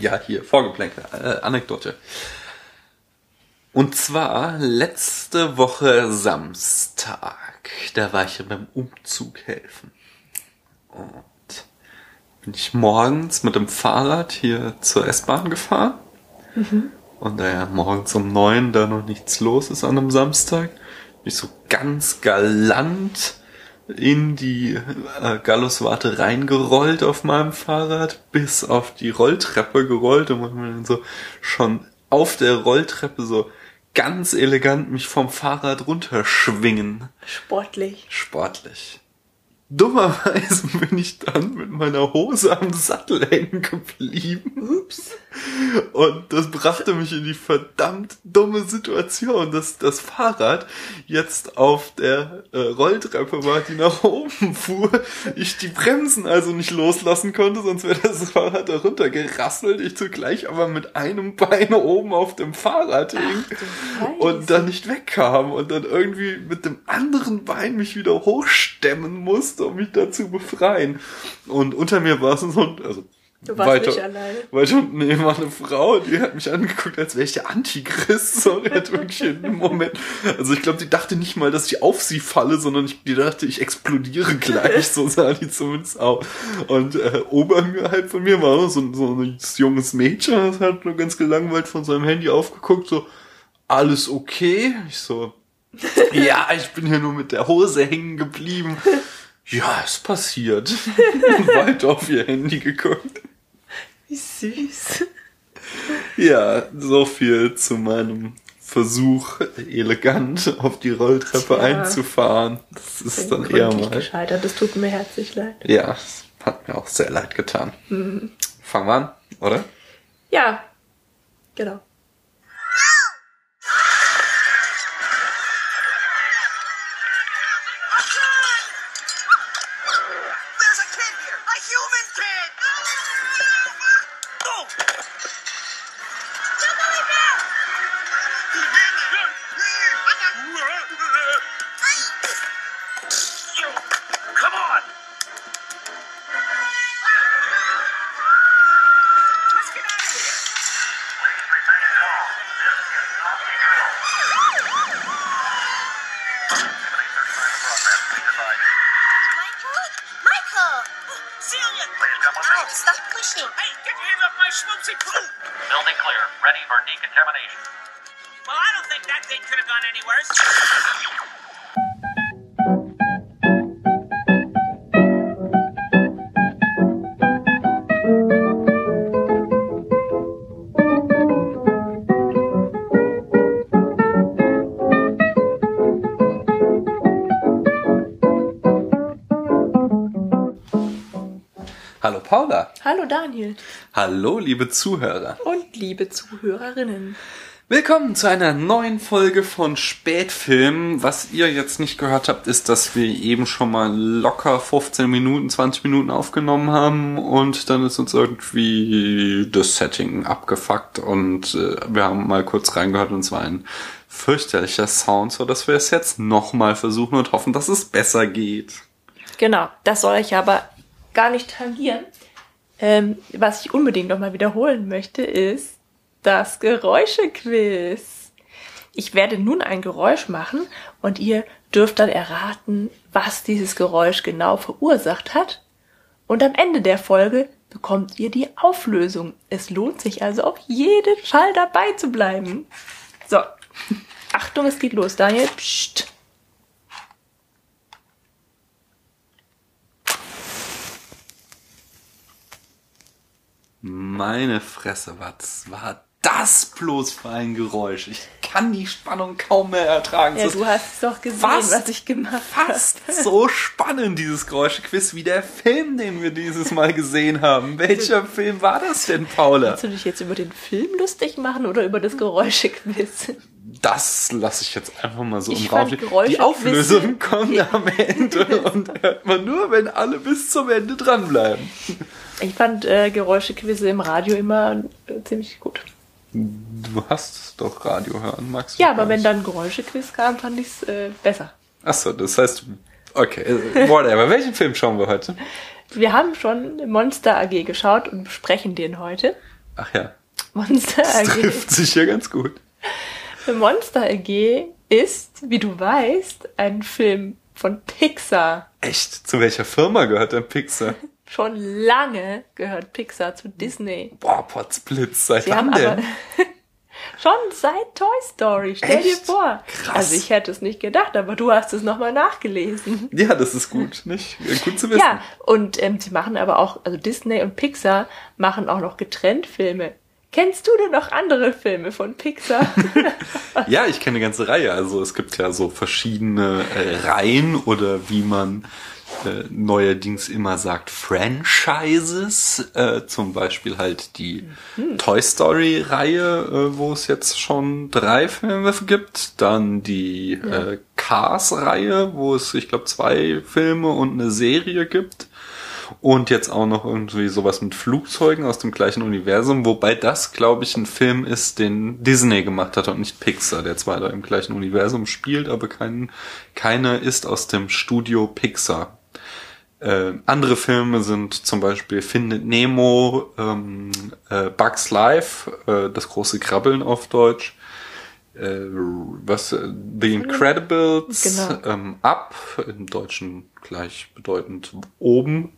Ja, hier, Vorgeplänkel, äh, Anekdote. Und zwar letzte Woche Samstag, da war ich ja beim Umzug helfen. Und bin ich morgens mit dem Fahrrad hier zur S-Bahn gefahren. Und da ja morgens um neun da noch nichts los ist an einem Samstag, bin ich so ganz galant in die äh, Galluswarte reingerollt auf meinem Fahrrad, bis auf die Rolltreppe gerollt und bin dann so schon auf der Rolltreppe so ganz elegant mich vom Fahrrad runterschwingen. Sportlich. Sportlich. Dummerweise bin ich dann mit meiner Hose am Sattel hängen geblieben. Ups. Und das brachte mich in die verdammt dumme Situation, dass das Fahrrad jetzt auf der äh, Rolltreppe war, die nach oben fuhr. Ich die Bremsen also nicht loslassen konnte, sonst wäre das Fahrrad da runtergerasselt. Ich zugleich aber mit einem Bein oben auf dem Fahrrad hing und dann nicht wegkam und dann irgendwie mit dem anderen Bein mich wieder hochstemmen musste, um mich da zu befreien. Und unter mir war es so ein, also Du warst weiter, nicht alleine. Weiter unten neben war eine Frau, die hat mich angeguckt, als wäre ich der Antichrist. So, hat wirklich in dem Moment. Also ich glaube, die dachte nicht mal, dass ich auf sie falle, sondern ich, die dachte, ich explodiere gleich. So sah die zumindest aus. Und äh, oberhalb von mir war noch so, so ein junges Mädchen, das hat nur ganz gelangweilt von seinem Handy aufgeguckt, so, alles okay? Ich so, ja, ich bin hier nur mit der Hose hängen geblieben. Ja, ist passiert. Weiter auf ihr Handy geguckt. Wie süß. Ja, so viel zu meinem Versuch, elegant auf die Rolltreppe Tja. einzufahren. Das ist dann eher mal. gescheitert. Das tut mir herzlich leid. Ja, es hat mir auch sehr leid getan. Fangen wir an, oder? Ja, genau. Hallo liebe Zuhörer. und liebe Zuhörerinnen. Willkommen zu einer neuen Folge von Spätfilm. Was ihr jetzt nicht gehört habt, ist, dass wir eben schon mal locker 15 Minuten, 20 Minuten aufgenommen haben und dann ist uns irgendwie das Setting abgefuckt und äh, wir haben mal kurz reingehört und es war ein fürchterlicher Sound, so dass wir es jetzt nochmal versuchen und hoffen, dass es besser geht. Genau, das soll ich aber gar nicht tangieren. Ähm, was ich unbedingt nochmal wiederholen möchte, ist das Geräuschequiz. Ich werde nun ein Geräusch machen und ihr dürft dann erraten, was dieses Geräusch genau verursacht hat. Und am Ende der Folge bekommt ihr die Auflösung. Es lohnt sich also auf jeden Fall dabei zu bleiben. So, Achtung, es geht los. Daniel, pst. Meine Fresse, was war das bloß für ein Geräusch? Ich kann die Spannung kaum mehr ertragen. Ja, du hast es doch gesehen, fast- was ich gemacht habe. fast so spannend, dieses Geräuschequiz, wie der Film, den wir dieses Mal gesehen haben. Welcher Film war das denn, Paula? Willst du dich jetzt über den Film lustig machen oder über das Geräuschequiz? Das lasse ich jetzt einfach mal so Ich im Raum Die Auflösung kommt am Ende und hört man nur, wenn alle bis zum Ende dranbleiben. Ich fand äh, Geräuschequizze im Radio immer äh, ziemlich gut. Du hast doch Radio hören, magst du Ja, aber wenn dann Geräuschequiz kam, fand ich es äh, besser. Achso, das heißt, okay, whatever. Welchen Film schauen wir heute? Wir haben schon Monster AG geschaut und besprechen den heute. Ach ja, Monster das AG. trifft sich ja ganz gut. Monster AG ist, wie du weißt, ein Film von Pixar. Echt? Zu welcher Firma gehört denn Pixar? Schon lange gehört Pixar zu Disney. Boah, Potzblitz, seit Sie wann denn? schon seit Toy Story. Stell dir Echt? vor. Krass. Also ich hätte es nicht gedacht, aber du hast es nochmal nachgelesen. Ja, das ist gut, nicht? Gut zu wissen. Ja, und ähm, sie machen aber auch, also Disney und Pixar machen auch noch getrennt Filme. Kennst du denn noch andere Filme von Pixar? Ja, ich kenne eine ganze Reihe. Also es gibt ja so verschiedene äh, Reihen oder wie man äh, neuerdings immer sagt, Franchises. Äh, zum Beispiel halt die Toy Story Reihe, äh, wo es jetzt schon drei Filme gibt. Dann die äh, Cars Reihe, wo es, ich glaube, zwei Filme und eine Serie gibt. Und jetzt auch noch irgendwie sowas mit Flugzeugen aus dem gleichen Universum, wobei das, glaube ich, ein Film ist, den Disney gemacht hat und nicht Pixar, der zwar da im gleichen Universum spielt, aber kein, keiner ist aus dem Studio Pixar. Äh, andere Filme sind zum Beispiel Findet Nemo, ähm, äh, Bugs Life, äh, das große Krabbeln auf Deutsch, äh, was äh, The Incredibles, Genau. ähm, Up, im Deutschen gleichbedeutend oben,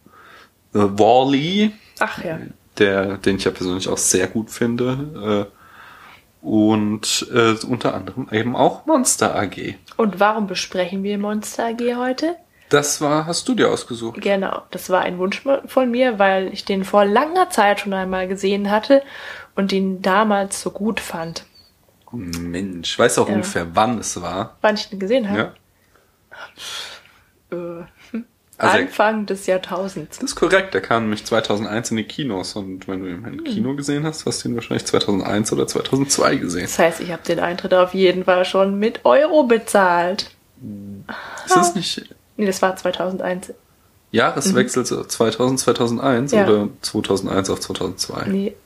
äh, Wall-E, Ach ja. der, den ich ja persönlich auch sehr gut finde, und unter anderem eben auch Monster AG. Und warum besprechen wir Monster AG heute? Das war, hast du dir ausgesucht? Genau, das war ein Wunsch von mir, weil ich den vor langer Zeit schon einmal gesehen hatte und ihn damals so gut fand. Mensch, weißt du auch Ja. ungefähr, wann es war? Wann ich ihn gesehen habe? Ja. Äh, Also- Anfang des Jahrtausends. Das ist korrekt, der kam nämlich 2001 in die Kinos und wenn du ihn im Kino gesehen hast, hast du ihn wahrscheinlich 2001 oder 2002 gesehen. Das heißt, ich habe den Eintritt auf jeden Fall schon mit Euro bezahlt. Ist das nicht Nee, das war 2001. Jahreswechsel zu 2000, 2001 Mhm. Ja. oder 2001 auf 2002? Nee.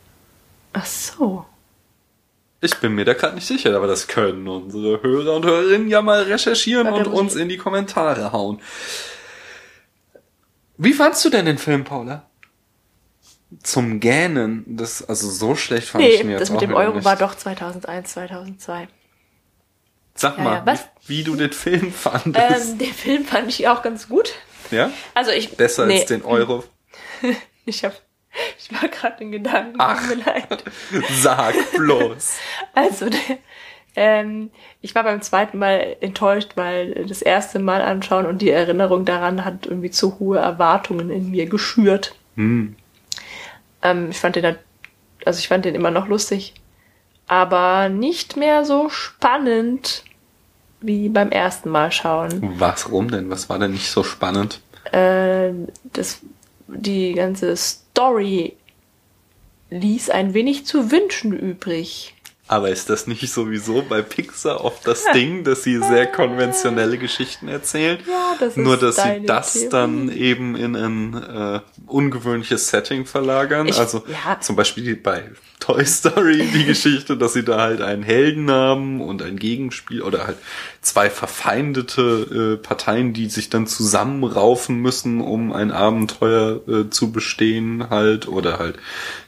Ach so. Ich bin mir da gerade nicht sicher, aber das können unsere Hörer und Hörerinnen ja mal recherchieren Warte, und uns ich- in die Kommentare hauen. Wie fandst du denn den Film, Paula? Zum Gähnen, das, also so schlecht fand ich ihn Nee, jetzt das mit auch dem Euro nicht. war doch 2001, 2002. Sag Ja, mal, ja, was? Wie, wie du den Film fandest. Ähm, den Film fand ich auch ganz gut. ja? Also ich Besser nee, als den Euro. Ich hab, ich war gerade in Gedanken. Ach. Sag bloß. Also der, ähm, ich war beim zweiten Mal enttäuscht, weil das erste Mal anschauen und die Erinnerung daran hat irgendwie zu hohe Erwartungen in mir geschürt. Hm. Ähm, ich fand den, halt- also ich fand den immer noch lustig, aber nicht mehr so spannend wie beim ersten Mal schauen. Was, warum denn? Was war denn nicht so spannend? Äh, das, die ganze Story ließ ein wenig zu wünschen übrig. Aber ist das nicht sowieso bei Pixar oft das Ding, dass sie sehr konventionelle Geschichten erzählen? Ja, das ist Nur, dass sie das Theorie. dann eben in ein äh, ungewöhnliches Setting verlagern. Ich- also ja. zum Beispiel bei Toy Story die Geschichte, dass sie da halt einen Helden haben und ein Gegenspiel oder halt zwei verfeindete äh, Parteien, die sich dann zusammenraufen müssen, um ein Abenteuer äh, zu bestehen halt oder halt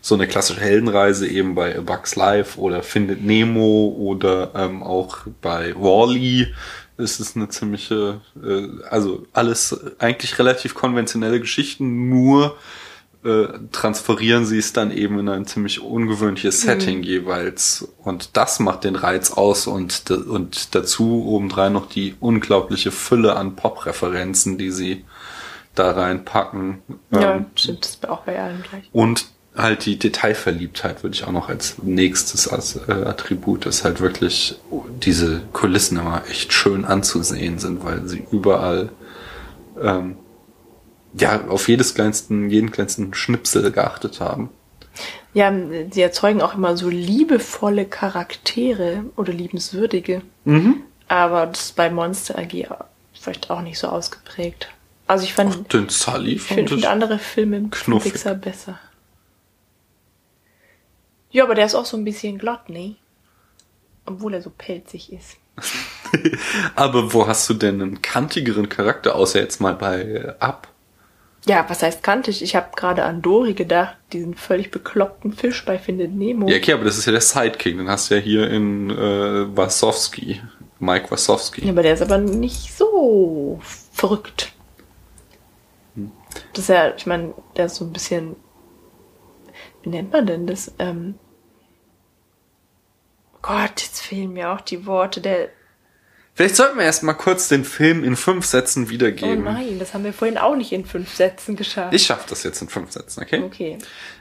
so eine klassische Heldenreise eben bei A Bug's Life oder Findet Nemo oder ähm, auch bei Wall-E ist es eine ziemliche, äh, also alles eigentlich relativ konventionelle Geschichten, nur äh, transferieren sie es dann eben in ein ziemlich ungewöhnliches Setting jeweils. Und das macht den Reiz aus und, und dazu obendrein noch die unglaubliche Fülle an Pop-Referenzen, die sie da reinpacken. Ja, Ähm, stimmt, das ist auch bei allen gleich. und halt die Detailverliebtheit würde ich auch noch als nächstes als äh, Attribut, dass halt wirklich diese Kulissen immer echt schön anzusehen sind, weil sie überall ähm, ja auf jedes kleinsten, jeden kleinsten Schnipsel geachtet haben. Ja, sie erzeugen auch immer so liebevolle Charaktere oder liebenswürdige. Mhm. Aber das ist bei Monster AG vielleicht auch nicht so ausgeprägt. Also ich fand, Den Sully ich fand finde ich, andere Filme knuffig. Pixar besser. Ja, aber der ist auch so ein bisschen glatt, ne? Obwohl er so pelzig ist. aber wo hast du denn einen kantigeren Charakter, außer jetzt mal bei äh, Up? Ja, was heißt kantig? Ich habe gerade an Dory gedacht, diesen völlig bekloppten Fisch bei Findet Nemo. Ja, okay, aber das ist ja der Sidekick. Den hast du ja hier in äh, Wasowski. Mike Wasowski. Ja, aber der ist aber nicht so verrückt. Das ist ja, ich meine, der ist so ein bisschen. Wie nennt man denn das? Ähm, Gott, jetzt fehlen mir auch die Worte. Der. Vielleicht sollten wir erst mal kurz den Film in fünf Sätzen Oh wiedergeben. nein, das haben wir vorhin auch nicht in fünf Sätzen geschafft. ich schaff das jetzt in fünf Sätzen, okay? Okay.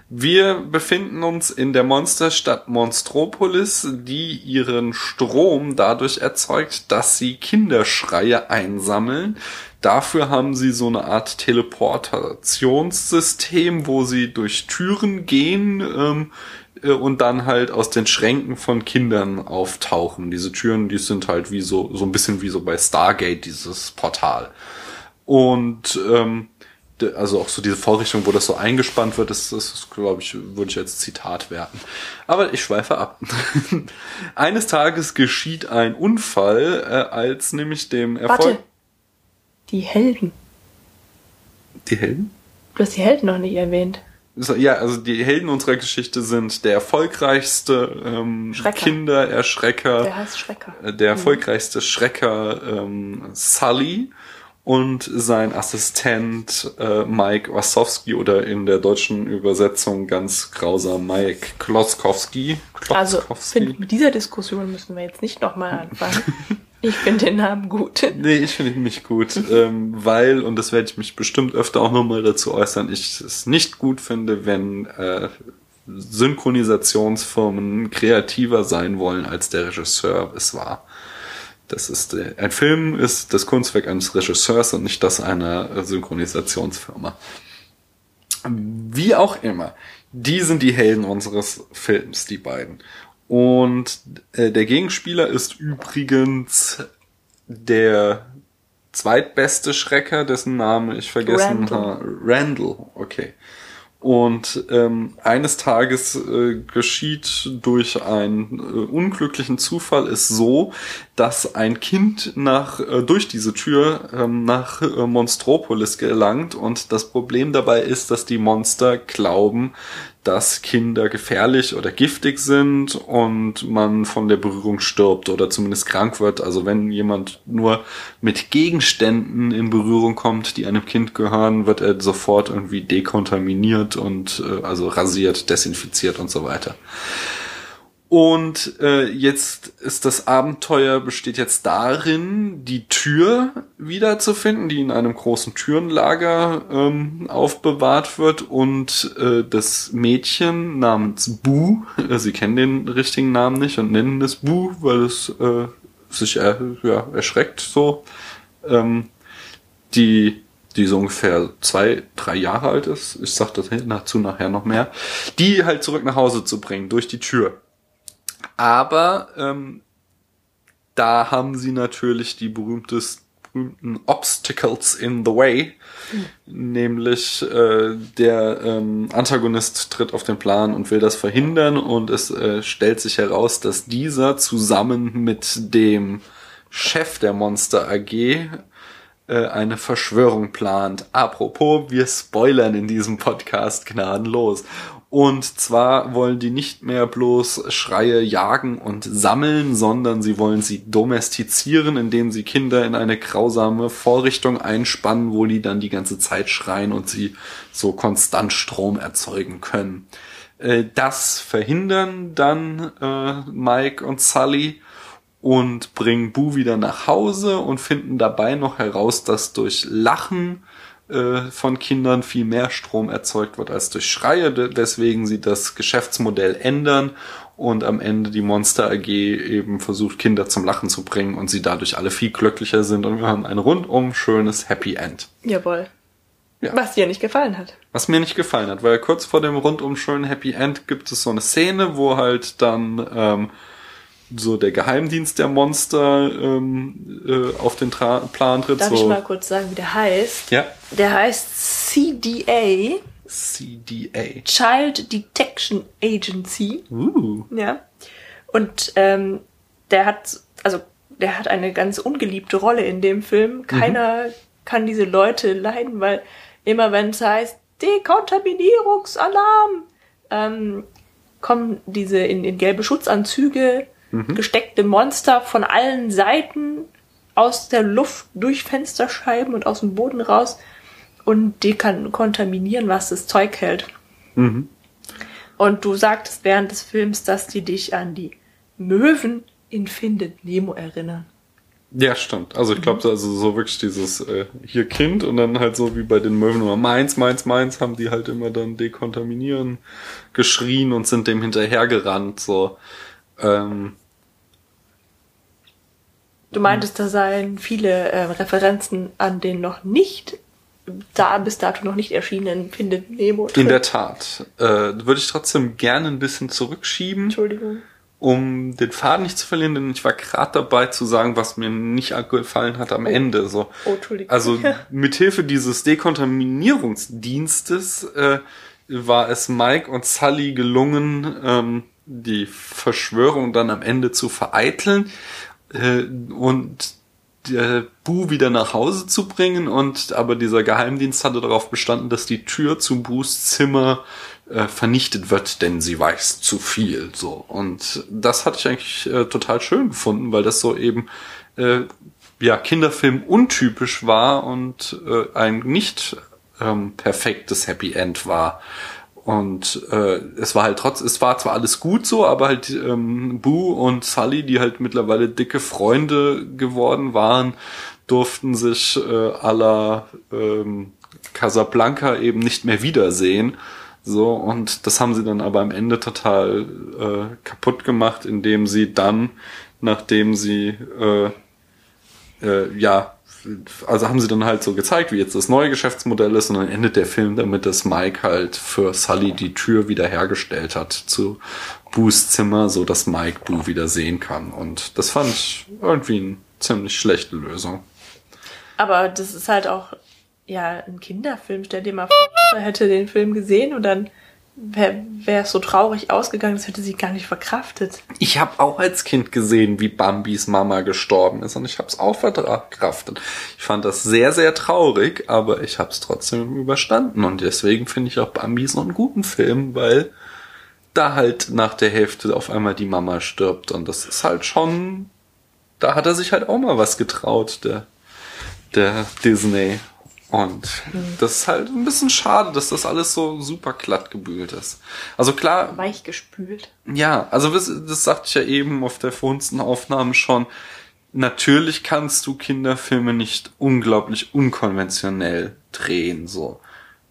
Wir befinden uns in der Monsterstadt Monstropolis, die ihren Strom dadurch erzeugt, dass sie Kinderschreie einsammeln. Dafür haben sie so eine Art Teleportationssystem, wo sie durch Türen gehen ähm, äh, und dann halt aus den Schränken von Kindern auftauchen. Diese Türen, die sind halt wie so so ein bisschen wie so bei Stargate dieses Portal. Und ähm, also auch so diese Vorrichtung, wo das so eingespannt wird, das, das ist, glaube ich, würde ich als Zitat werten. Aber ich schweife ab. Eines Tages geschieht ein Unfall, äh, als nämlich dem Erfolg... Warte. Die Helden. Die Helden? Du hast die Helden noch nicht erwähnt. Ja, also die Helden unserer Geschichte sind der erfolgreichste ähm, Schrecker. Kindererschrecker, Der heißt Schrecker. äh, der erfolgreichste Schrecker ähm, Sully und sein Assistent äh, Mike Wasowski oder in der deutschen Übersetzung ganz grausam Mike Kloskowski. Also, Kloskowski. find, mit dieser Diskussion müssen wir jetzt nicht nochmal anfangen. ich finde den Namen gut. Nee, ich finde ihn nicht gut, ähm, weil, und das werde ich mich bestimmt öfter auch nochmal dazu äußern, ich es nicht gut finde, wenn äh, Synchronisationsfirmen kreativer sein wollen, als der Regisseur es war. Das ist äh, ein Film ist das Kunstwerk eines Regisseurs und nicht das einer Synchronisationsfirma. Wie auch immer, die sind die Helden unseres Films, die beiden. Und äh, der Gegenspieler ist übrigens der zweitbeste Schrecker, dessen Name ich vergessen habe. Randall, okay. Und ähm, eines Tages äh, geschieht durch einen äh, unglücklichen Zufall es so, dass ein Kind nach äh, durch diese Tür ähm, nach äh, Monstropolis gelangt und das Problem dabei ist, dass die Monster glauben, dass Kinder gefährlich oder giftig sind und man von der Berührung stirbt oder zumindest krank wird. Also wenn jemand nur mit Gegenständen in Berührung kommt, die einem Kind gehören, wird er sofort irgendwie dekontaminiert und äh, also rasiert, desinfiziert und so weiter. Und äh, jetzt ist das Abenteuer besteht jetzt darin, die Tür wiederzufinden, die in einem großen Türenlager ähm, aufbewahrt wird. Und äh, das Mädchen namens Bu, äh, sie kennen den richtigen Namen nicht und nennen es Bu, weil es äh, sich äh, ja, erschreckt so, ähm, die die so ungefähr zwei, drei Jahre alt ist, ich sag das dazu nachher noch mehr, die halt zurück nach Hause zu bringen durch die Tür. Aber ähm, da haben sie natürlich die berühmtes, berühmten Obstacles in the way. Nämlich äh, der ähm, Antagonist tritt auf den Plan und will das verhindern und es äh, stellt sich heraus, dass dieser zusammen mit dem Chef der Monster AG äh, eine Verschwörung plant. Apropos, wir spoilern in diesem Podcast gnadenlos. Und zwar wollen die nicht mehr bloß Schreie jagen und sammeln, sondern sie wollen sie domestizieren, indem sie Kinder in eine grausame Vorrichtung einspannen, wo die dann die ganze Zeit schreien und sie so konstant Strom erzeugen können. Äh, Das verhindern dann äh, Mike und Sully und bringen Bu wieder nach Hause und finden dabei noch heraus, dass durch Lachen von Kindern viel mehr Strom erzeugt wird als durch Schreie, deswegen sie das Geschäftsmodell ändern und am Ende die Monster AG eben versucht, Kinder zum Lachen zu bringen und sie dadurch alle viel glücklicher sind und wir haben ein rundum schönes Happy End. Jawohl. Ja. Was dir nicht gefallen hat. Was mir nicht gefallen hat, weil kurz vor dem rundum schönen Happy End gibt es so eine Szene, wo halt dann ähm, so der Geheimdienst der Monster ähm, äh, auf den Tra Plan tritt. Darf so, ich mal kurz sagen, wie der heißt? Ja. Der heißt CDA, CDA. Child Detection Agency. Uh. Ja. Und ähm, der hat, also der hat eine ganz ungeliebte Rolle in dem Film. Keiner kann diese Leute leiden, weil immer wenn es heißt, Dekontaminierungsalarm, ähm, kommen diese in, in gelbe Schutzanzüge gesteckte Monster von allen Seiten aus der Luft durch Fensterscheiben und aus dem Boden raus und dekontaminieren, was das Zeug hält. Und du sagtest während des Films, dass die dich an die Möwen in Findet Nemo erinnern. Ja, stimmt. Also ich glaube, also so wirklich dieses äh, hier Kind und dann halt so wie bei den Möwen immer meins, meins, meins, haben die halt immer dann dekontaminieren geschrien und sind dem hinterhergerannt. So. Ähm, Du meintest, da seien viele äh, Referenzen an den noch nicht, da bis dato noch nicht erschienenen Findet Nemo. in der Tat. Äh, würde ich trotzdem gerne ein bisschen zurückschieben. Entschuldigung. um den Faden nicht zu verlieren, denn ich war gerade dabei zu sagen, was mir nicht gefallen hat am Ende. So. Oh, Entschuldigung. Also mithilfe dieses Dekontaminierungsdienstes äh, war es Mike und Sully gelungen, ähm, die Verschwörung dann am Ende zu vereiteln äh, und der Bu wieder nach Hause zu bringen und aber dieser Geheimdienst hatte darauf bestanden, dass die Tür zu Bus Zimmer äh, vernichtet wird, denn sie weiß zu viel. So und das hatte ich eigentlich äh, total schön gefunden, weil das so eben äh, ja Kinderfilm untypisch war und äh, ein nicht ähm, perfektes Happy End war. Und äh, es war halt trotz, es war zwar alles gut so, aber halt ähm, Boo und Sully, die halt mittlerweile dicke Freunde geworden waren, durften sich äh, aller ähm, Casablanca eben nicht mehr wiedersehen. So, und das haben sie dann aber am Ende total äh, kaputt gemacht, indem sie dann, nachdem sie äh, äh, ja, also haben sie dann halt so gezeigt, wie jetzt das neue Geschäftsmodell ist und dann endet der Film damit, dass Mike halt für Sully die Tür wieder hergestellt hat zu Boos Zimmer, so dass Mike Boo wieder sehen kann. Und das fand ich irgendwie eine ziemlich schlechte Lösung. Aber das ist halt auch ja ein Kinderfilm. Stell dir mal vor, er hätte den Film gesehen und dann wäre es so traurig ausgegangen, das hätte sie gar nicht verkraftet. Ich habe auch als Kind gesehen, wie Bambis Mama gestorben ist und ich habe es auch verkraftet. Ich fand das sehr, sehr traurig, aber ich habe es trotzdem überstanden und deswegen finde ich auch Bambi so einen guten Film, weil da halt nach der Hälfte auf einmal die Mama stirbt und das ist halt schon, da hat er sich halt auch mal was getraut, der, der Disney. Und das ist halt ein bisschen schade, dass das alles so super glatt gebügelt ist. Also klar, Weich gespült. ja, also das, das sagte ich ja eben auf der vorhinsten Aufnahme schon. Natürlich kannst du Kinderfilme nicht unglaublich unkonventionell drehen, so.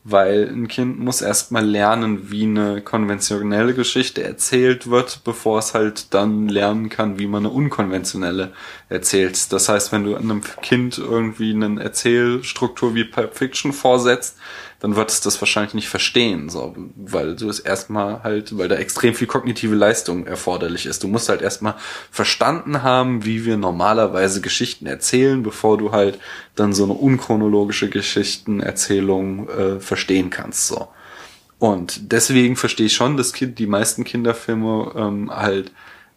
Weil ein Kind muss erstmal lernen, wie eine konventionelle Geschichte erzählt wird, bevor es halt dann lernen kann, wie man eine unkonventionelle erzählt. Das heißt, wenn du einem Kind irgendwie eine Erzählstruktur wie Pulp Fiction vorsetzt, dann wird es das wahrscheinlich nicht verstehen, so, weil du es erstmal halt, weil da extrem viel kognitive Leistung erforderlich ist. Du musst halt erstmal verstanden haben, wie wir normalerweise Geschichten erzählen, bevor du halt dann so eine unchronologische Geschichtenerzählung äh, verstehen kannst, so. Und deswegen verstehe ich schon, dass die meisten Kinderfilme ähm, halt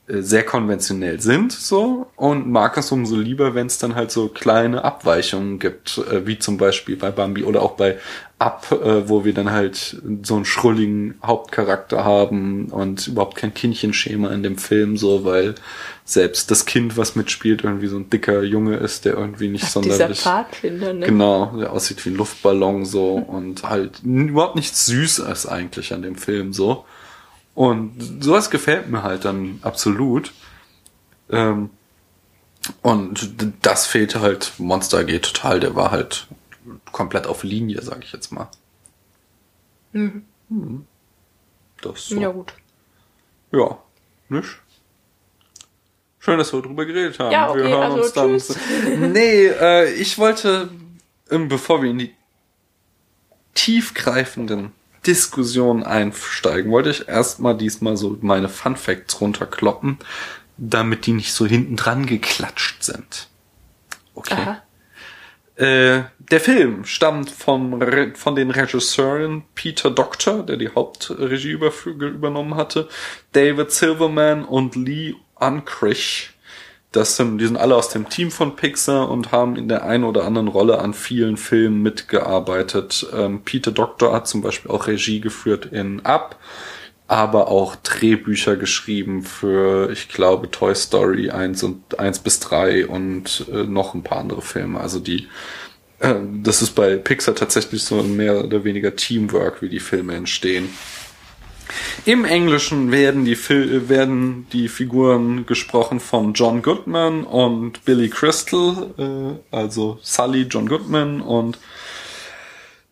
sehr konventionell sind, so und mag es umso lieber, wenn es dann halt so kleine Abweichungen gibt, äh, wie zum Beispiel bei Bambi oder auch bei Up, äh, wo wir dann halt so einen schrulligen Hauptcharakter haben und überhaupt kein Kindchenschema in dem Film, so weil selbst das Kind, was mitspielt, irgendwie so ein dicker Junge ist, der irgendwie nicht Dieser sonderlich Pfadfinder, ne? Genau, der aussieht wie ein Luftballon so und halt überhaupt nichts Süßes eigentlich an dem Film so. Und sowas gefällt mir halt dann absolut. Ähm, und das fehlte halt Monster AG total, der war halt komplett auf Linie, sag ich jetzt mal. Mhm. Das so. Ja, gut. Ja, nicht? Schön, dass wir drüber geredet haben. Ja, okay, wir hören also uns dann. tschüss. Nee, äh, ich wollte, bevor wir in die tiefgreifenden Diskussionen einsteigen, wollte ich erstmal diesmal so meine Fun Facts runterkloppen, damit die nicht so hinten dran geklatscht sind. Okay. Äh, der Film stammt vom, Re von den Regisseuren Peter Doctor, der die Hauptregie übernommen hatte, David Silverman und Lee Unkrich, das sind, die sind alle aus dem Team von Pixar und haben in der einen oder anderen Rolle an vielen Filmen mitgearbeitet. Ähm, Peter Doctor hat zum Beispiel auch Regie geführt in Up, aber auch Drehbücher geschrieben für, ich glaube, Toy Story 1 und 1 bis 3 und äh, noch ein paar andere Filme. Also die, äh, das ist bei Pixar tatsächlich so mehr oder weniger Teamwork, wie die Filme entstehen. Im Englischen werden die, werden die Figuren gesprochen von John Goodman und Billy Crystal, äh, also Sully John Goodman und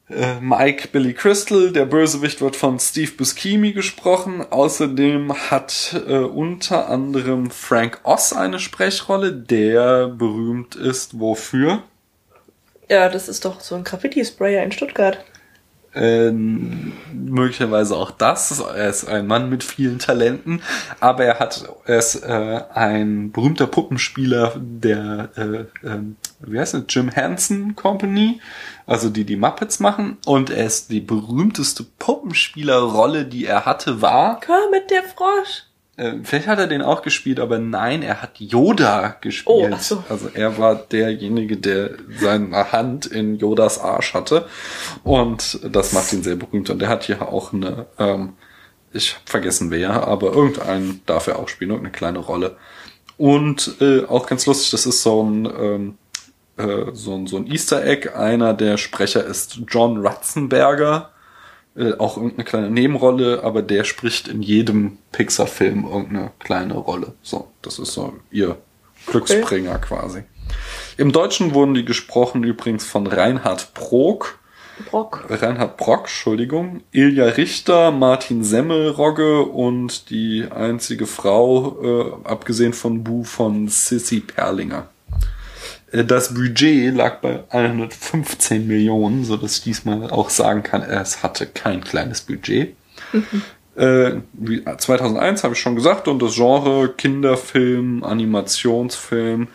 äh, Mike Billy Crystal. Der Bösewicht wird von Steve Buscemi gesprochen. Außerdem hat äh, unter anderem Frank Oz eine Sprechrolle, der berühmt ist wofür? Ja, das ist doch so ein Graffiti-Sprayer in Stuttgart. Ähm, möglicherweise auch das. Er ist ein Mann mit vielen Talenten, aber er hat er ist äh, ein berühmter Puppenspieler der äh, äh, wie heißt es Jim Henson Company, also die die Muppets machen und er ist die berühmteste Puppenspielerrolle, die er hatte, war Kermit der Frosch. Äh, vielleicht hat er den auch gespielt, aber nein, er hat Yoda gespielt. Oh, so. Also er war derjenige, der seine Hand in Yodas Arsch hatte. Und das macht ihn sehr berühmt. Und er hat hier auch eine, ähm, ich habe vergessen wer, aber irgendeinen darf er auch spielen, irgendeine kleine Rolle. Und äh, auch ganz lustig, das ist so ein, ähm, äh, so, ein so ein Easter Egg. Einer der Sprecher ist John Ratzenberger äh, auch irgendeine kleine Nebenrolle, aber der spricht in jedem Pixar-Film irgendeine kleine Rolle. So, das ist so ihr Glücksbringer quasi. Im Deutschen wurden die gesprochen übrigens von Reinhard Prog, Brock. Reinhard Brock, Entschuldigung, Ilja Richter, Martin Semmelrogge und die einzige Frau, äh, abgesehen von Bu, von Sissy Perlinger. Äh, Das Budget lag bei 115 Millionen, so dass ich diesmal auch sagen kann, es hatte kein kleines Budget. Äh, wie- 2001 habe ich schon gesagt und das Genre Kinderfilm, Animationsfilm.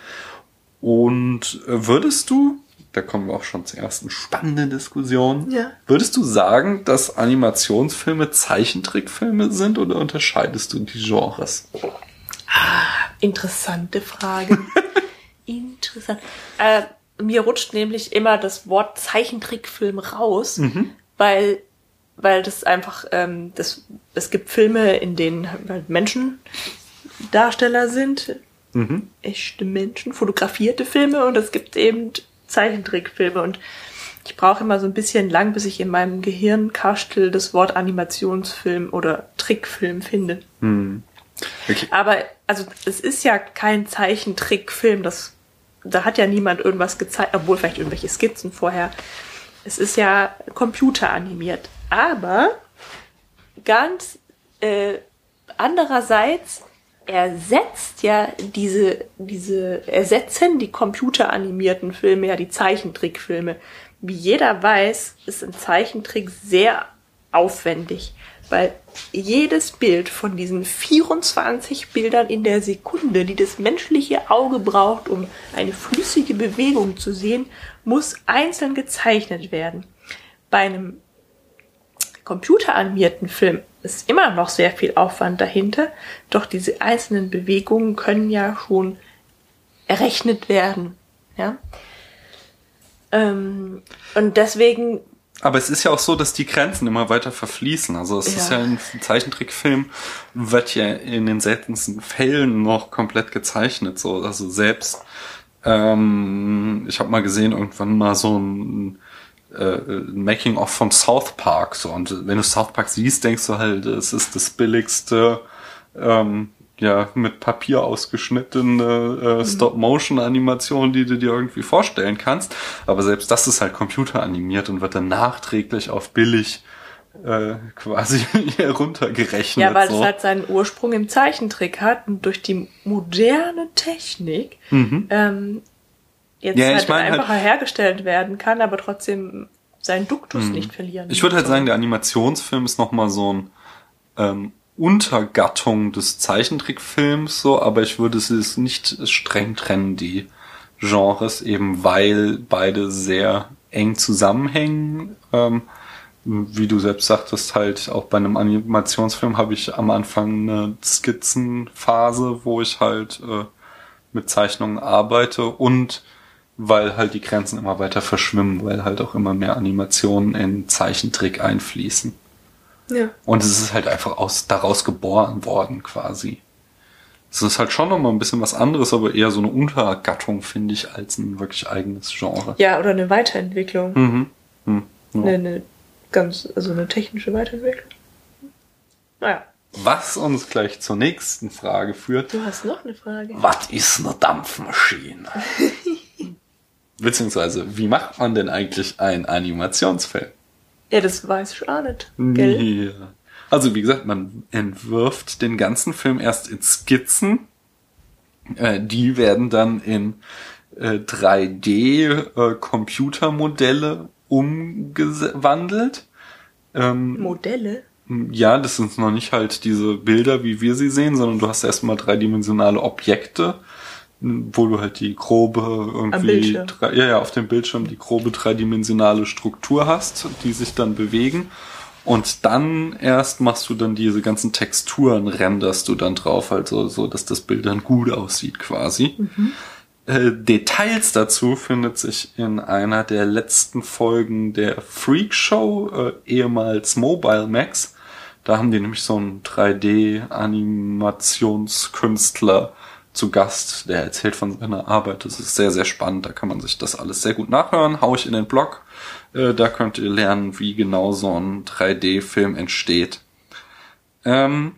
Und äh, würdest du, da kommen wir auch schon zur ersten spannenden Diskussion, Ja. würdest du sagen, dass Animationsfilme Zeichentrickfilme sind oder unterscheidest du die Genres? Interessante Frage. Interessant. Äh, mir rutscht nämlich immer das Wort Zeichentrickfilm raus, weil, weil das einfach, ähm, das, es gibt Filme, in denen halt Menschen Darsteller sind, echte Menschen, fotografierte Filme und es gibt eben Zeichentrickfilme. Und ich brauche immer so ein bisschen lang, bis ich in meinem Gehirn Karstel das Wort Animationsfilm oder Trickfilm finde. Okay. Aber also es ist ja kein Zeichentrickfilm, das da hat ja niemand irgendwas gezeigt, obwohl vielleicht irgendwelche Skizzen vorher. Es ist ja computeranimiert. Aber ganz äh, andererseits ersetzt ja diese, diese, ersetzen die computeranimierten Filme ja die Zeichentrickfilme. Wie jeder weiß, ist ein Zeichentrick sehr aufwendig, weil jedes Bild von diesen 24 Bildern in der Sekunde, die das menschliche Auge braucht, um eine flüssige Bewegung zu sehen, muss einzeln gezeichnet werden. Bei einem computeranimierten Film ist immer noch sehr viel Aufwand dahinter, doch diese einzelnen Bewegungen können ja schon errechnet werden. Ja? Ähm, und deswegen Aber es ist ja auch so, dass die Grenzen immer weiter verfließen. Also es ist Ja. ja ein Zeichentrickfilm, wird ja in den seltensten Fällen noch komplett gezeichnet. So, also selbst ähm, ich habe mal gesehen irgendwann mal so ein äh, Making of von South Park. So und wenn du South Park siehst, denkst du halt, es ist das billigste. Ähm, ja, mit Papier ausgeschnittene äh, Stop-Motion-Animation, die du dir irgendwie vorstellen kannst. Aber selbst das ist halt computeranimiert und wird dann nachträglich auf billig äh, quasi heruntergerechnet. Ja, weil so. es halt seinen Ursprung im Zeichentrick hat und durch die moderne Technik ähm, jetzt Mhm. Ja, ich halt meine halt- einfacher hergestellt werden kann, aber trotzdem seinen Duktus nicht verlieren. Mhm. Ich würde halt sagen, der Animationsfilm ist nochmal so ein ähm, Untergattung des Zeichentrickfilms, so, aber ich würde es nicht streng trennen, die Genres, eben weil beide sehr eng zusammenhängen. Ähm, wie du selbst sagtest, halt auch bei einem Animationsfilm habe ich am Anfang eine Skizzenphase, wo ich halt äh, mit Zeichnungen arbeite und weil halt die Grenzen immer weiter verschwimmen, weil halt auch immer mehr Animationen in Zeichentrick einfließen. Ja. Und es ist halt einfach aus, daraus geboren worden quasi. Es ist halt schon nochmal ein bisschen was anderes, aber eher so eine Untergattung, finde ich, als ein wirklich eigenes Genre. Ja, oder eine Weiterentwicklung. Mhm. Hm. Ja. Eine, eine ganz, also eine technische Weiterentwicklung. Naja, Was uns gleich zur nächsten Frage führt. du hast noch eine Frage. Was ist eine Dampfmaschine? Beziehungsweise, wie macht man denn eigentlich einen Animationsfilm? Ja, das weiß ich auch nicht. Gell? Ja. Also wie gesagt, man entwirft den ganzen Film erst in Skizzen. Äh, die werden dann in äh, 3D-Computermodelle umgewandelt. Ähm, Modelle? ja, das sind noch nicht halt diese Bilder, wie wir sie sehen, sondern du hast erstmal dreidimensionale Objekte, wo du halt die grobe irgendwie, drei, ja, ja, auf dem Bildschirm die grobe dreidimensionale Struktur hast, die sich dann bewegen. Und dann erst machst du dann diese ganzen Texturen, renderst du dann drauf, also so, dass das Bild dann gut aussieht quasi. Äh, Details dazu findet sich in einer der letzten Folgen der Freak Show, äh, ehemals Mobile Max. Da haben die nämlich so einen 3D-Animationskünstler zu Gast, der erzählt von seiner Arbeit. Das ist sehr, sehr spannend. Da kann man sich das alles sehr gut nachhören. Hau ich in den Blog. Äh, da könnt ihr lernen, wie genau so ein 3D-Film entsteht. Ähm,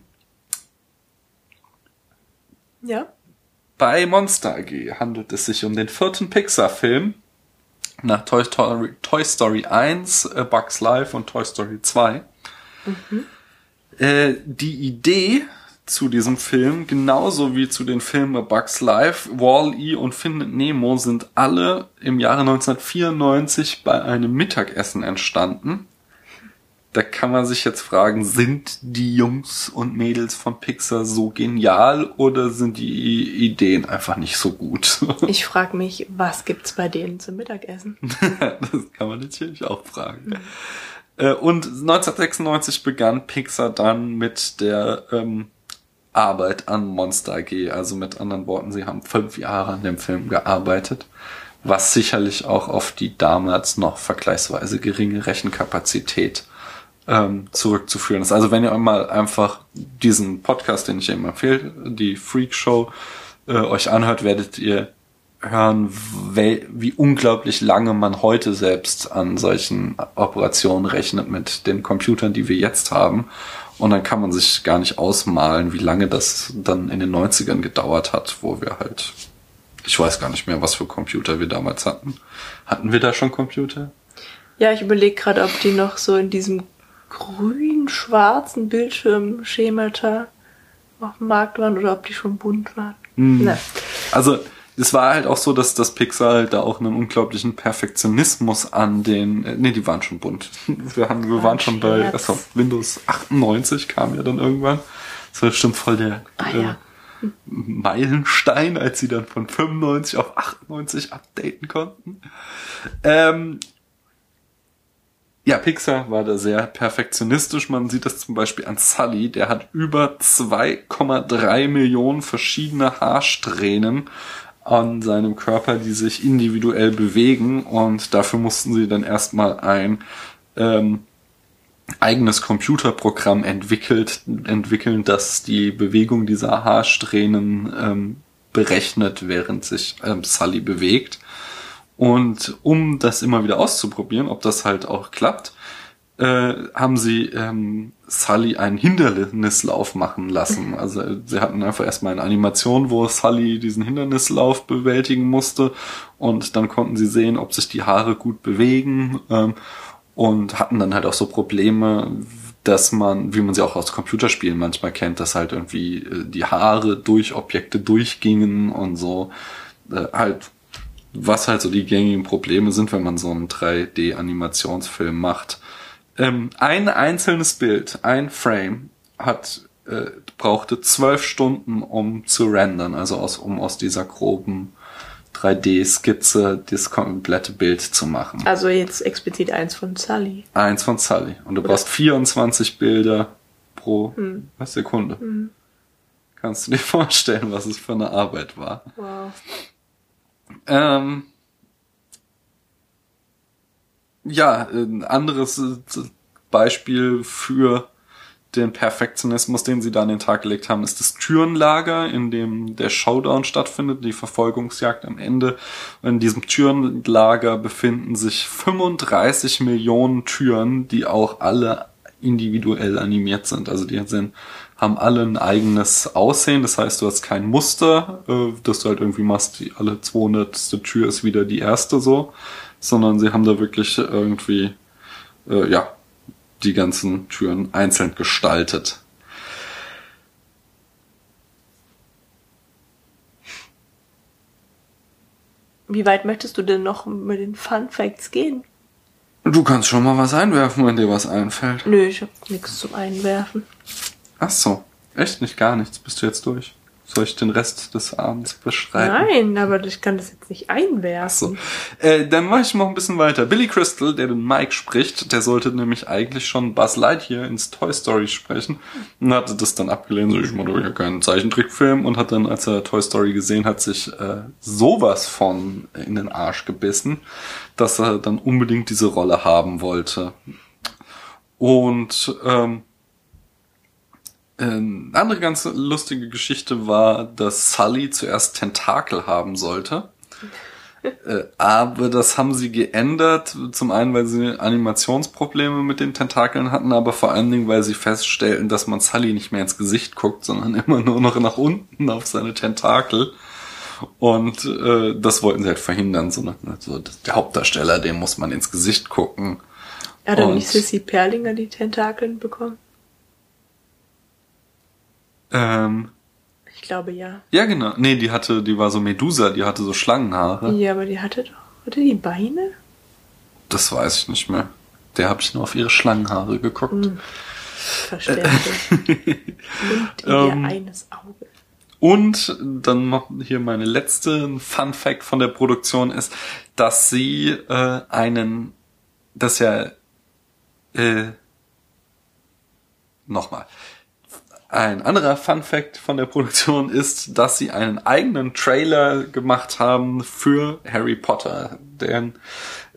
Ja. Bei Monster AG handelt es sich um den vierten Pixar-Film nach Toy Story, Toy Story 1, äh, Bugs Life und Toy Story 2. Äh, die Idee zu diesem Film, genauso wie zu den Filmen A Bugs Life, Wall-E und Findet Nemo, sind alle im Jahre 1994 bei einem Mittagessen entstanden. Da kann man sich jetzt fragen, sind die Jungs und Mädels von Pixar so genial oder sind die Ideen einfach nicht so gut? Ich frage mich, was gibt's bei denen zum Mittagessen? das kann man natürlich auch fragen. Äh, Und 1996 begann Pixar dann mit der ähm, Arbeit an Monster AG. Also mit anderen Worten, sie haben fünf Jahre an dem Film gearbeitet, was sicherlich auch auf die damals noch vergleichsweise geringe Rechenkapazität ähm, zurückzuführen ist. Also wenn ihr mal einfach diesen Podcast, den ich eben empfehle, die Freak Show, äh, euch anhört, werdet ihr hören, wie unglaublich lange man heute selbst an solchen Operationen rechnet mit den Computern, die wir jetzt haben. Und dann kann man sich gar nicht ausmalen, wie lange das dann in den 90ern gedauert hat, wo wir halt, ich weiß gar nicht mehr, was für Computer wir damals hatten. Hatten wir da schon Computer? Ja, ich überlege gerade, ob die noch so in diesem grün-schwarzen Bildschirmschemata auf dem Markt waren oder ob die schon bunt waren. Na, Also es war halt auch so, dass das Pixar halt da auch einen unglaublichen Perfektionismus an den, äh, nee, die waren schon bunt. Wir, haben, wir waren schon bei, also Windows 98 kam ja dann irgendwann. Das war bestimmt voll der Ah, äh, ja. Meilenstein, als sie dann von 95 auf 98 updaten konnten. Ähm, ja, Pixar war da sehr perfektionistisch. Man sieht das zum Beispiel an Sully. Der hat über 2,3 Millionen verschiedene Haarsträhnen an seinem Körper, die sich individuell bewegen. Und dafür mussten sie dann erstmal ein ähm, eigenes Computerprogramm entwickelt, entwickeln, das die Bewegung dieser Haarsträhnen ähm, berechnet, während sich ähm, Sully bewegt. Und um das immer wieder auszuprobieren, ob das halt auch klappt, äh, haben sie ähm, Sully einen Hindernislauf machen lassen. Also sie hatten einfach erstmal eine Animation, wo Sully diesen Hindernislauf bewältigen musste und dann konnten sie sehen, ob sich die Haare gut bewegen ähm, und hatten dann halt auch so Probleme, dass man, wie man sie auch aus Computerspielen manchmal kennt, dass halt irgendwie äh, die Haare durch Objekte durchgingen und so äh, halt was halt so die gängigen Probleme sind, wenn man so einen 3D-Animationsfilm macht. Ähm, ein einzelnes Bild, ein Frame, hat äh, brauchte zwölf Stunden, um zu rendern, also aus, um aus dieser groben 3D-Skizze das komplette Bild zu machen. also jetzt explizit eins von Sully. Eins von Sully. Und du brauchst 24 Bilder pro was, Sekunde. Kannst Kannst du dir vorstellen, was es für eine Arbeit war? Wow. Ähm, ja, ein anderes äh, Beispiel für den Perfektionismus, den sie da an den Tag gelegt haben, ist das Türenlager, in dem der Showdown stattfindet, die Verfolgungsjagd am Ende. In diesem Türenlager befinden sich 35 Millionen Türen, die auch alle individuell animiert sind. Also die sind, haben alle ein eigenes Aussehen. Das heißt, du hast kein Muster, äh, dass du halt irgendwie machst, die alle 200. Tür ist wieder die erste so, sondern sie haben da wirklich irgendwie, äh, ja, die ganzen Türen einzeln gestaltet. Wie weit möchtest du denn noch mit den Fun Facts gehen? Du kannst schon mal was einwerfen, wenn dir was einfällt. Nö, ich hab nichts zum Einwerfen. Ach so, echt nicht gar nichts. Bist du jetzt durch? Soll ich den Rest des Abends beschreiben? Nein, aber ich kann das jetzt nicht einwerfen. So. Äh, dann mache ich noch ein bisschen weiter. Billy Crystal, der den Mike spricht, der sollte nämlich eigentlich schon Buzz Lightyear ins Toy Story sprechen und hatte das dann abgelehnt, so ich mache doch ja keinen Zeichentrickfilm und hat dann, als er Toy Story gesehen hat, sich äh, sowas von in den Arsch gebissen, dass er dann unbedingt diese Rolle haben wollte. Und ähm, eine andere ganz lustige Geschichte war, dass Sully zuerst Tentakel haben sollte. Äh, aber das haben sie geändert. Zum einen, weil sie Animationsprobleme mit den Tentakeln hatten, aber vor allen Dingen, weil sie feststellten, dass man Sully nicht mehr ins Gesicht guckt, sondern immer nur noch nach unten auf seine Tentakel. Und äh, das wollten sie halt verhindern. So, ne? so, der Hauptdarsteller, dem muss man ins Gesicht gucken. Hat dann Und- nicht Sissy Perlinger die Tentakeln bekommen? Ähm, Ich glaube ja. ja, genau. Nee, die hatte, die war so Medusa, die hatte so Schlangenhaare. Ja, aber die hatte doch. Hatte die Beine? Das weiß ich nicht mehr. Der habe ich nur auf ihre Schlangenhaare geguckt. Verständlich. Und ihr Ähm. eines Auge. Und dann noch hier meine letzte Fun Fact von der Produktion ist, dass sie äh, einen, dass ja äh, nochmal. Ein anderer Fun Fact von der Produktion ist, dass sie einen eigenen Trailer gemacht haben für Harry Potter. Denn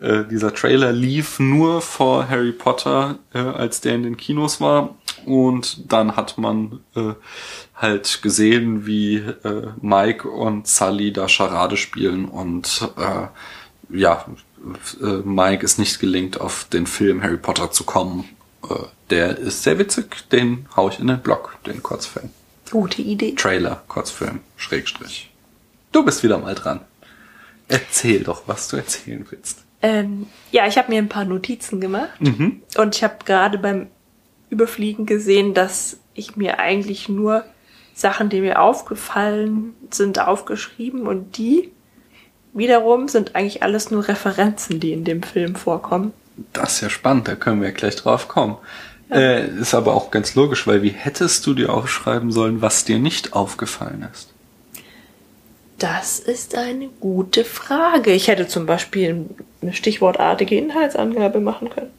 äh, dieser Trailer lief nur vor Harry Potter, äh, als der in den Kinos war. Und dann hat man äh, halt gesehen, wie äh, Mike und Sully da Charade spielen und äh, ja, äh, Mike ist nicht gelingt, auf den Film Harry Potter zu kommen. Der ist sehr witzig, den hau ich in den Blog, den Kurzfilm. Gute Idee. Trailer, Kurzfilm, Schrägstrich. Du bist wieder mal dran. Erzähl doch, was du erzählen willst. Ähm, ja, ich habe mir ein paar Notizen gemacht. Und ich habe gerade beim Überfliegen gesehen, dass ich mir eigentlich nur Sachen, die mir aufgefallen sind, aufgeschrieben. Und die wiederum sind eigentlich alles nur Referenzen, die in dem Film vorkommen. Das ist ja spannend, da können wir ja gleich drauf kommen. Äh, ist aber auch ganz logisch, weil wie hättest du dir aufschreiben sollen, was dir nicht aufgefallen ist? Das ist eine gute Frage. Ich hätte zum Beispiel eine stichwortartige Inhaltsangabe machen können.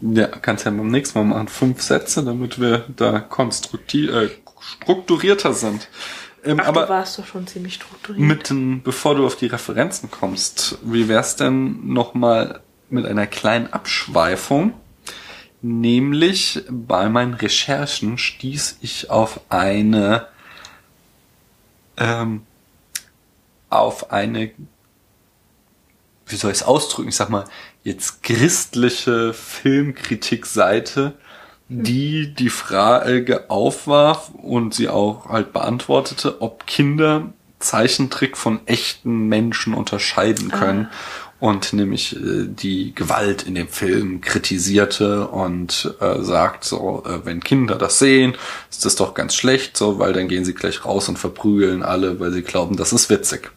Ja, kannst ja beim nächsten Mal machen. Fünf Sätze, damit wir da konstruktiv, äh, strukturierter sind. Ähm, Ach, aber du warst doch schon ziemlich strukturiert. mitten, bevor du auf die Referenzen kommst, wie wär's denn nochmal mit einer kleinen Abschweifung? Nämlich bei meinen Recherchen stieß ich auf eine ähm, auf eine wie soll ich es ausdrücken? Ich sag mal jetzt christliche Filmkritikseite, die die Frage aufwarf und sie auch halt beantwortete, ob Kinder Zeichentrick von echten Menschen unterscheiden können und nämlich äh, die Gewalt in dem Film kritisierte und äh, sagt so, äh, wenn Kinder das sehen, ist das doch ganz schlecht, so, weil dann gehen sie gleich raus und verprügeln alle, weil sie glauben, das ist witzig.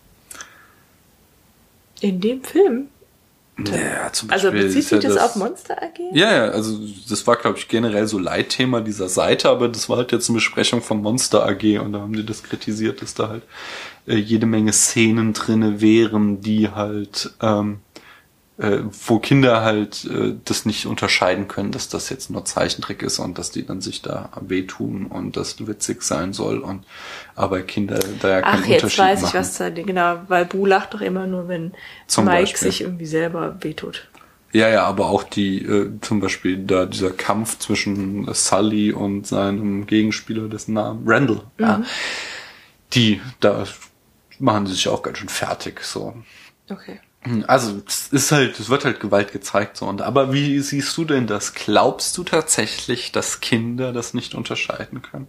In dem Film? Ja, zum Also Beispiel bezieht ist ja sich das, auf Monster AG? Ja, ja, also das war, glaube ich, generell so Leitthema dieser Seite, aber das war halt jetzt eine Besprechung von Monster AG und da haben die das kritisiert, dass da halt äh, jede Menge Szenen drinne wären, die halt ähm, äh, wo Kinder halt äh, das nicht unterscheiden können, dass das jetzt nur Zeichentrick ist und dass die dann sich da wehtun und das witzig sein soll und aber Kinder da ja keinen Ach, jetzt Unterschied weiß ich, machen. was da, genau, weil Bu lacht doch immer nur, wenn Zum Mike Beispiel. sich irgendwie selber wehtut. Ja, ja, aber auch die, äh, zum Beispiel da dieser Kampf zwischen Sully und seinem Gegenspieler, dessen Namen Randall, ja, die, da machen sie sich auch ganz schön fertig, so. Okay. Also, es ist halt, es wird halt Gewalt gezeigt, so. Und, aber wie siehst du denn das? Glaubst du tatsächlich, dass Kinder das nicht unterscheiden können?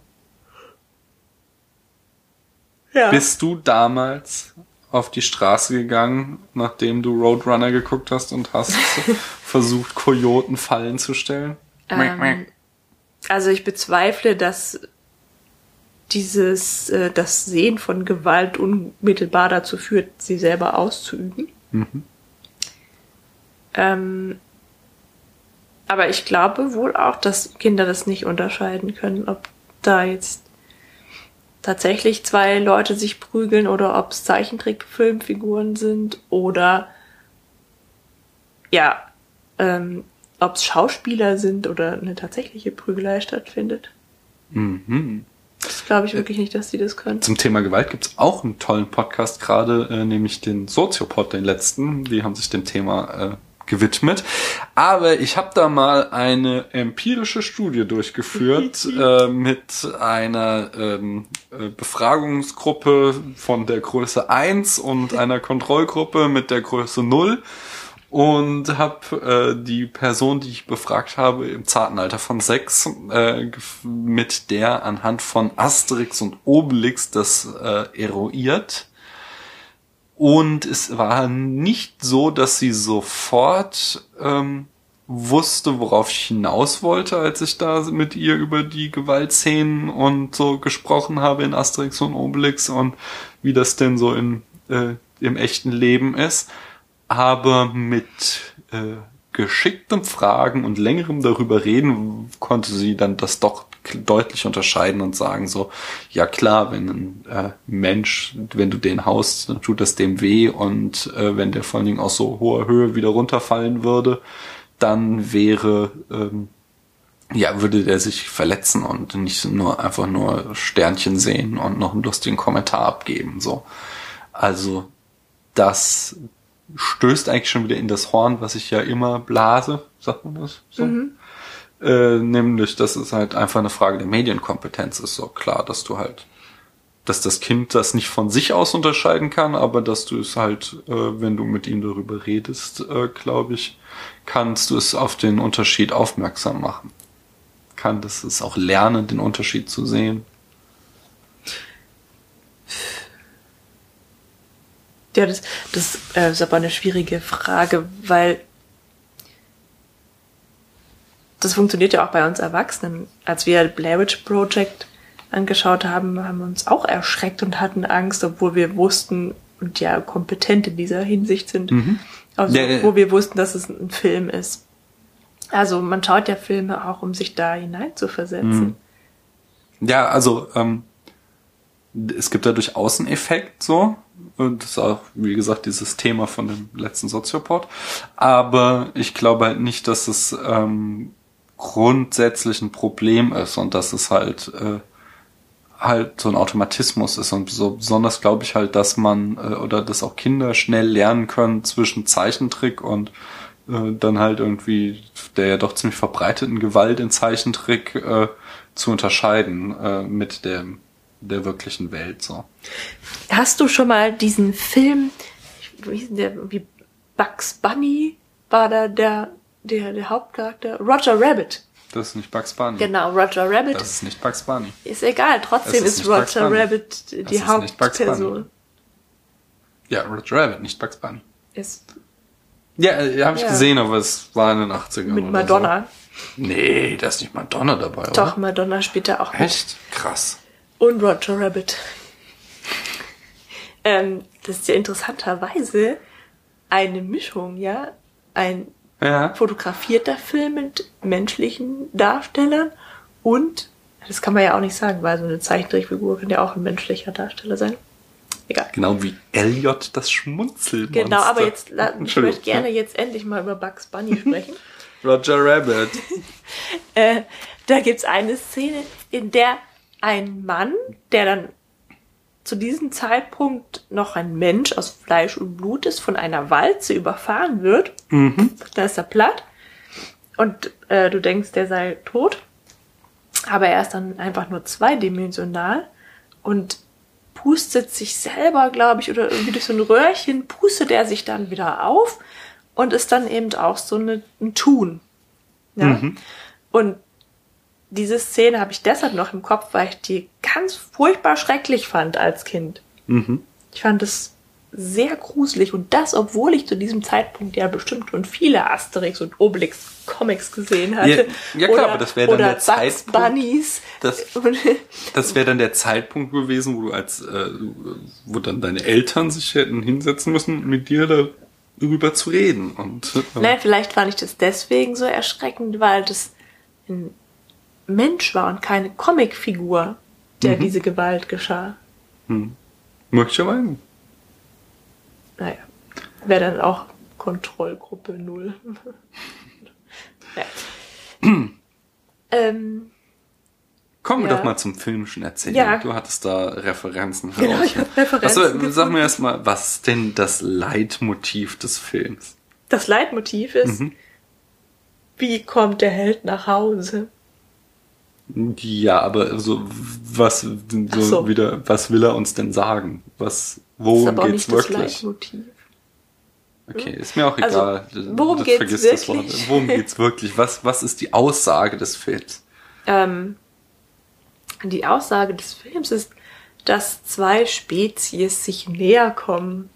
Ja. Bist du damals auf die Straße gegangen, nachdem du Roadrunner geguckt hast und hast versucht, Kojoten Fallen zu stellen? Ähm, also ich bezweifle, dass dieses, äh, das Sehen von Gewalt unmittelbar dazu führt, sie selber auszuüben. Ähm, aber ich glaube wohl auch, dass Kinder das nicht unterscheiden können, ob da jetzt tatsächlich zwei Leute sich prügeln oder ob es Zeichentrickfilmfiguren sind oder ja, ähm, ob es Schauspieler sind oder eine tatsächliche Prügelei stattfindet. Mhm. Das glaube ich wirklich nicht, dass sie das können. Zum Thema Gewalt gibt's auch einen tollen Podcast gerade, äh, nämlich den Soziopod, den letzten. Die haben sich dem Thema äh, gewidmet. Aber ich habe da mal eine empirische Studie durchgeführt äh, mit einer ähm, äh, Befragungsgruppe von der Größe 1 und einer Kontrollgruppe mit der Größe 0 und habe äh, die Person, die ich befragt habe, im zarten Alter von sechs, äh, mit der anhand von Asterix und Obelix das äh, eruiert. Und es war nicht so, dass sie sofort ähm, wusste, worauf ich hinaus wollte, als ich da mit ihr über die Gewaltszenen und so gesprochen habe in Asterix und Obelix und wie das denn so in, äh, im echten Leben ist. Aber mit äh, geschicktem Fragen und längerem darüber reden, konnte sie dann das doch deutlich unterscheiden und sagen so, ja klar, wenn ein äh, Mensch, wenn du den haust, dann tut das dem weh und äh, wenn der vor allen Dingen aus so hoher Höhe wieder runterfallen würde, dann wäre, ähm, ja, würde der sich verletzen und nicht nur einfach nur Sternchen sehen und noch einen lustigen Kommentar abgeben, so. Also, das stößt eigentlich schon wieder in das Horn, was ich ja immer blase, sagt man das so? Äh, nämlich, dass es halt einfach eine Frage der Medienkompetenz ist. So klar, dass du halt, dass das Kind das nicht von sich aus unterscheiden kann, aber dass du es halt, äh, wenn du mit ihm darüber redest, äh, glaube ich, kannst du es auf den Unterschied aufmerksam machen. Kann das es auch lernen, den Unterschied zu sehen. Ja, das, das äh, ist aber eine schwierige Frage, weil das funktioniert ja auch bei uns Erwachsenen. Als wir Blair Witch Project angeschaut haben, haben wir uns auch erschreckt und hatten Angst, obwohl wir wussten und ja kompetent in dieser Hinsicht sind. Also, Ja, wo wir wussten, dass es ein Film ist. Also man schaut ja Filme auch, um sich da hineinzuversetzen. Ja, also ähm, es gibt da durchaus einen Effekt so. Und das ist auch, wie gesagt, dieses Thema von dem letzten Soziopod. Aber ich glaube halt nicht, dass es ähm, grundsätzlich ein Problem ist und dass es halt äh, halt so ein Automatismus ist. Und so besonders glaube ich halt, dass man äh, oder dass auch Kinder schnell lernen können zwischen Zeichentrick und äh, dann halt irgendwie der ja doch ziemlich verbreiteten Gewalt in Zeichentrick äh, zu unterscheiden äh, mit der, der wirklichen Welt. So. Hast du schon mal diesen Film, wie der, wie Bugs Bunny war da der, der, der Hauptcharakter? Roger Rabbit. Das ist nicht Bugs Bunny. Genau, Roger Rabbit. Das ist nicht Bugs Bunny. ist egal, trotzdem ist, ist Roger. Rabbit die Bugs Hauptperson. Ja, Roger Rabbit, nicht Bugs Bunny. Ist Ja, äh, habe ich Ja. gesehen, aber es war in den 80ern. mit Madonna. So. Nee, da ist nicht Madonna dabei, Doch, oder? Madonna spielt da auch mit. Echt? Krass. Und Roger Rabbit. ähm, das ist ja interessanterweise eine Mischung, ja. Ein Ja. fotografierter Film mit menschlichen Darstellern und, das kann man ja auch nicht sagen, weil so eine Zeichentrickfigur kann ja auch ein menschlicher Darsteller sein. Egal. Genau wie Elliot das Schmunzelmonster. Genau, aber jetzt, ich möchte gerne jetzt endlich mal über Bugs Bunny sprechen. Roger Rabbit. äh, da gibt's eine Szene, in der ein Mann, der dann zu diesem Zeitpunkt noch ein Mensch aus Fleisch und Blut ist, von einer Walze überfahren wird. Da ist er platt. Und äh, du denkst, der sei tot. Aber er ist dann einfach nur zweidimensional und pustet sich selber, glaube ich, oder irgendwie durch so ein Röhrchen, pustet er sich dann wieder auf und ist dann eben auch so eine, ein Tun. Ja? Und diese Szene habe ich deshalb noch im Kopf, weil ich die ganz furchtbar schrecklich fand als Kind. Ich fand es sehr gruselig und das, obwohl ich zu diesem Zeitpunkt ja bestimmt schon viele Asterix und Obelix Comics gesehen hatte. Ja, ja klar, aber das wäre dann oder der Bugs Zeitpunkt, Bunnies. das- Und- Das wäre dann der Zeitpunkt gewesen, wo du als, äh, wo dann deine Eltern sich hätten hinsetzen müssen, mit dir darüber zu reden. Und äh, Nein, vielleicht fand ich das deswegen so erschreckend, weil das ein Mensch war und keine Comicfigur, der diese Gewalt geschah. möglicherweise. Naja, wäre dann auch Kontrollgruppe Null. ja. ähm, Kommen wir Ja. doch mal zum filmischen Erzählen. Ja. Du hattest da Referenzen Genau, heraus. ich hab Referenzen Also, sag mir erst mal, was ist denn das Leitmotiv des Films? das Leitmotiv ist, wie kommt der Held nach Hause? Ja, aber so, was, so, so. wieder, was will er uns denn sagen? Was, worum geht's wirklich? Okay, ist mir auch Also, egal. worum Das geht's vergiss das wirklich? Wort. Worum geht's wirklich? Was, was ist die Aussage des Films? Ähm, die Aussage des Films ist, dass zwei Spezies sich näher kommen.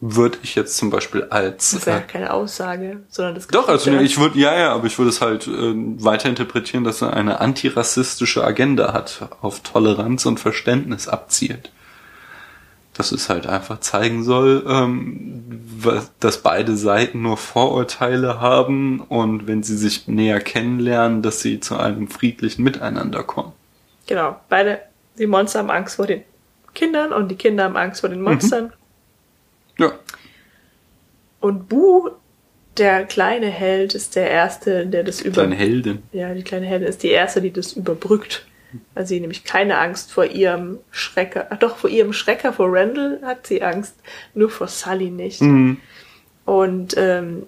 Würde ich jetzt zum Beispiel als, Das ist ja äh, keine Aussage, sondern das Doch, also ich würde, ja, ja, aber ich würde es halt äh, weiter interpretieren, dass er eine antirassistische Agenda hat, auf Toleranz und Verständnis abzielt. Dass es halt einfach zeigen soll, ähm, was- dass beide Seiten nur Vorurteile haben und wenn sie sich näher kennenlernen, dass sie zu einem friedlichen Miteinander kommen. Genau, beide, die Monster haben Angst vor den Kindern und die Kinder haben Angst vor den Monstern. Ja, Und Bu, der kleine Held, ist der Erste, der das über... kleine Heldin. Ja, die kleine Heldin ist die Erste, die das überbrückt. Weil sie nämlich keine Angst vor ihrem Schrecker, ach doch, vor ihrem Schrecker, vor Randall hat sie Angst, nur vor Sully nicht. Und ähm,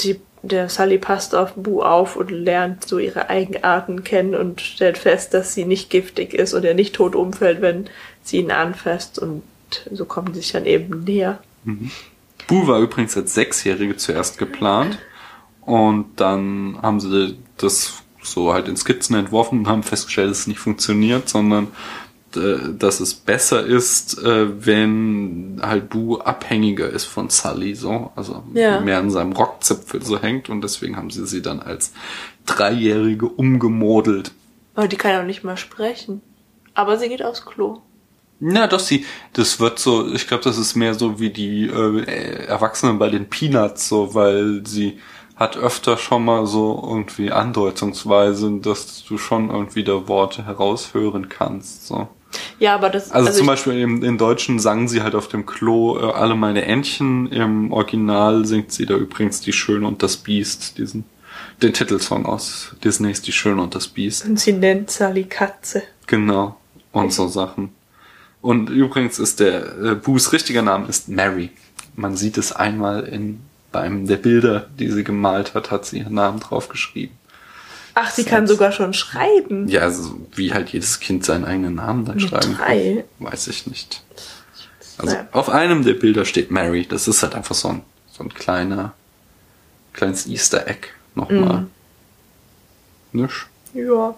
die, der Sully passt auf Bu auf und lernt so ihre Eigenarten kennen und stellt fest, dass sie nicht giftig ist und er nicht tot umfällt, wenn sie ihn anfasst und so kommen sie sich dann eben näher. Bu war übrigens als Sechsjährige zuerst geplant und dann haben sie das so halt in Skizzen entworfen und haben festgestellt, dass es nicht funktioniert, sondern äh, dass es besser ist, äh, wenn halt Bu abhängiger ist von Sully, so, also Ja. mehr an seinem Rockzipfel so hängt und deswegen haben sie sie dann als Dreijährige umgemodelt. Aber die kann ja auch nicht mal sprechen. Aber sie geht aufs Klo. Na, doch, sie, das wird so, ich glaube, das ist mehr so wie die äh, Erwachsenen bei den Peanuts, so, weil sie hat öfter schon mal so irgendwie andeutungsweise, dass du schon irgendwie da Worte heraushören kannst, so. Ja, aber das Also, zum ich- Beispiel im, im Deutschen sang sie halt auf dem Klo äh, alle meine Entchen, im Original singt sie da übrigens Die Schöne und das Biest, diesen, den Titelsong aus Disneys Die Schöne und das Biest. Und sie nennt Sally Katze. Genau. Und so Sachen. Und übrigens ist der äh, Boos richtiger Name ist Mary. Man sieht es einmal in bei einem der Bilder, die sie gemalt hat, hat sie ihren Namen draufgeschrieben. Ach, sie kann sogar schon schreiben. Ja, also wie halt jedes Kind seinen eigenen Namen dann Mit schreiben drei. kann, weiß ich nicht. Also Naja. auf einem der Bilder steht Mary. Das ist halt einfach so ein so ein kleiner kleines Easter Egg nochmal. Mhm. Nisch. Ja.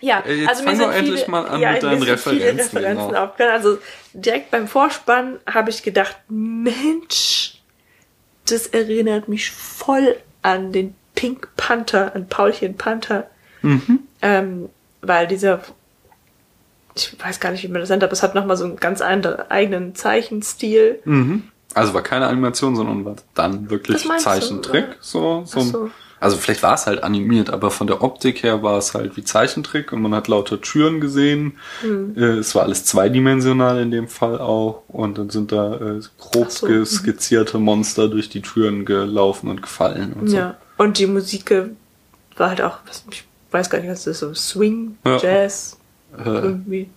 Ja, Äh, jetzt also mir fang sind doch viele, endlich mal an ja, mit mir deinen sind Referenzen, Referenzen genau. aufgefallen. Also direkt beim Vorspann habe ich gedacht, Mensch, das erinnert mich voll an den Pink Panther, an Paulchen Panther. Mhm. Ähm, weil dieser, ich weiß gar nicht, wie man das nennt, aber es hat nochmal so einen ganz anderen, eigenen Zeichenstil. Mhm. Also war keine Animation, sondern war dann wirklich meinst du? Zeichentrick. So, so, so. Also vielleicht war es halt animiert, aber von der Optik her war es halt wie Zeichentrick und man hat lauter Türen gesehen. Hm. Äh, Es war alles zweidimensional in dem Fall auch und dann sind da äh, grob so, mhm. skizzierte Monster durch die Türen gelaufen und gefallen und so. Ja. Und die Musik äh, war halt auch, ich weiß gar nicht, was das ist, so Swing, Ja. Jazz, Äh, irgendwie.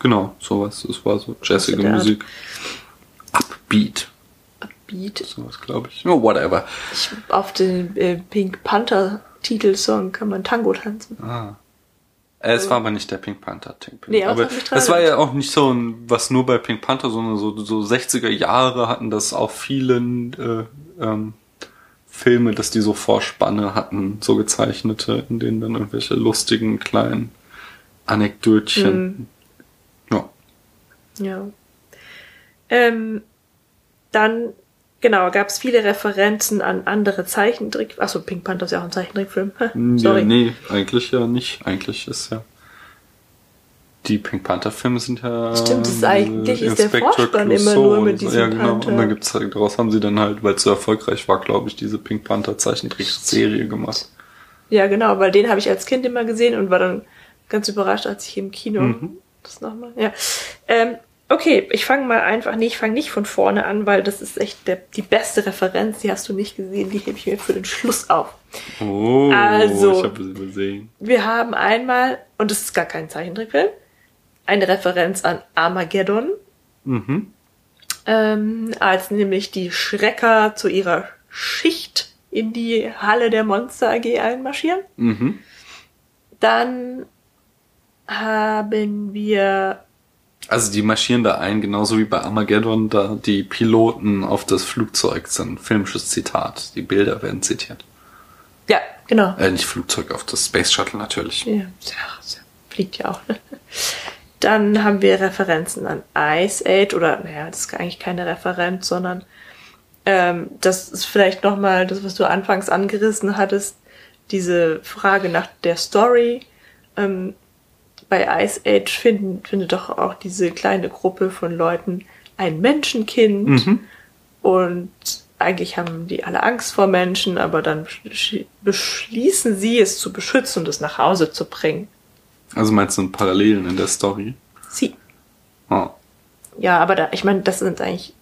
genau, sowas. Es war so jazzige der Art. Musik. Upbeat, Beat. sowas glaube ich. Oh, whatever. Ich, auf den äh, Pink Panther Titelsong kann man Tango tanzen. Ah. Äh, Es war aber nicht der Pink Panther. Pink Nee, aber es war ja auch nicht so ein, was nur bei Pink Panther, sondern so, so 60er Jahre hatten das auch vielen äh, ähm, Filme, dass die so Vorspanne hatten, so gezeichnete, in denen dann irgendwelche lustigen kleinen Anekdötchen. Ja. Ja. Ähm, dann, genau, gab es viele Referenzen an andere Zeichentrick. Achso, Pink Panther ist ja auch ein Zeichentrickfilm. Sorry. ja. Nee, eigentlich ja nicht. Eigentlich ist ja. Die Pink Panther Filme sind ja. Stimmt, das ist eigentlich- ist der Vorspann immer nur mit und so. diesem Ja, genau. Panther. Und dann gibt's halt, daraus haben sie dann halt, weil es so erfolgreich war, glaube ich, diese Pink Panther Zeichentrickserie gemacht. Ja, genau, weil den habe ich als Kind immer gesehen und war dann ganz überrascht, als ich im Kino Mhm. das nochmal. Ja. Ähm, okay, ich fange mal einfach, nee, ich fange nicht von vorne an, weil das ist echt der, die beste Referenz, die hast du nicht gesehen, die hebe ich mir für den Schluss auf. Oh, Also- ich habe es übersehen. Wir haben einmal, und das ist gar kein Zeichentrickfilm, eine Referenz an Armageddon, Mhm. ähm, als nämlich die Schrecker zu ihrer Schicht in die Halle der Monster AG einmarschieren. Mhm. Dann haben wir, Also die marschieren da ein, genauso wie bei Armageddon, da die Piloten auf das Flugzeug sind. Filmisches Zitat. Die Bilder werden zitiert. ja, genau. Äh, nicht Flugzeug, auf das Space Shuttle natürlich. Ja, fliegt ja auch. Dann haben wir Referenzen an Ice Age oder, naja, das ist eigentlich keine Referenz, sondern ähm, das ist vielleicht nochmal das, was du anfangs angerissen hattest, diese Frage nach der Story. Ähm, bei Ice Age finden, findet doch auch diese kleine Gruppe von Leuten ein Menschenkind und eigentlich haben die alle Angst vor Menschen, aber dann besch- beschließen sie es zu beschützen und es nach Hause zu bringen. Also meinst du Parallelen in der Story? Sie. Oh. Ja, aber da, ich meine, das sind eigentlich,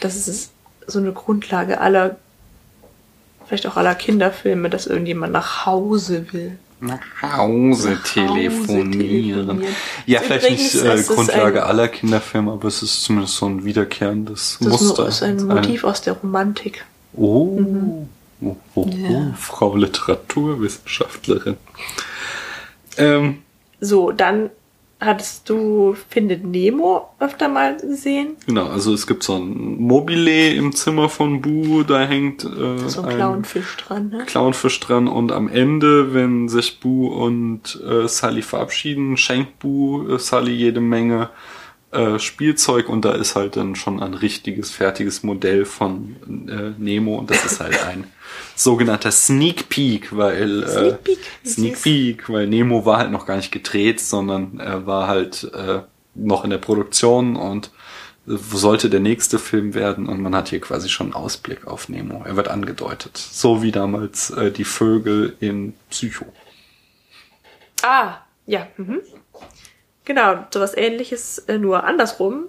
das ist so eine Grundlage aller, vielleicht auch aller Kinderfilme, dass irgendjemand nach Hause will. Nach Hause telefonieren. Ja, Ist vielleicht nicht äh, Grundlage aller Kinderfilme, aber es ist zumindest so ein wiederkehrendes Das Muster. ist ein Motiv aus der Romantik. Oh, oh, oh, oh Ja. Frau Literaturwissenschaftlerin. Ähm, So, dann hattest du Findet Nemo öfter mal gesehen. genau, also es gibt so ein Mobile im Zimmer von Bu, da hängt äh, So ein Clownfisch dran, ne? Clownfisch dran und am Ende, wenn sich Bu und äh, Sally verabschieden, schenkt Bu äh, Sally jede Menge äh, Spielzeug und da ist halt dann schon ein richtiges, fertiges Modell von äh, Nemo und das ist halt ein sogenannter Sneak Peek, weil äh, Sneak Peek, Sneak. Peek, weil Nemo war halt noch gar nicht gedreht, sondern er war halt äh, noch in der Produktion und äh, sollte der nächste Film werden und man hat hier quasi schon einen Ausblick auf Nemo. Er wird angedeutet. So wie damals äh, die Vögel in Psycho. Ah, ja. Mhm. Genau, sowas ähnliches, äh, nur andersrum,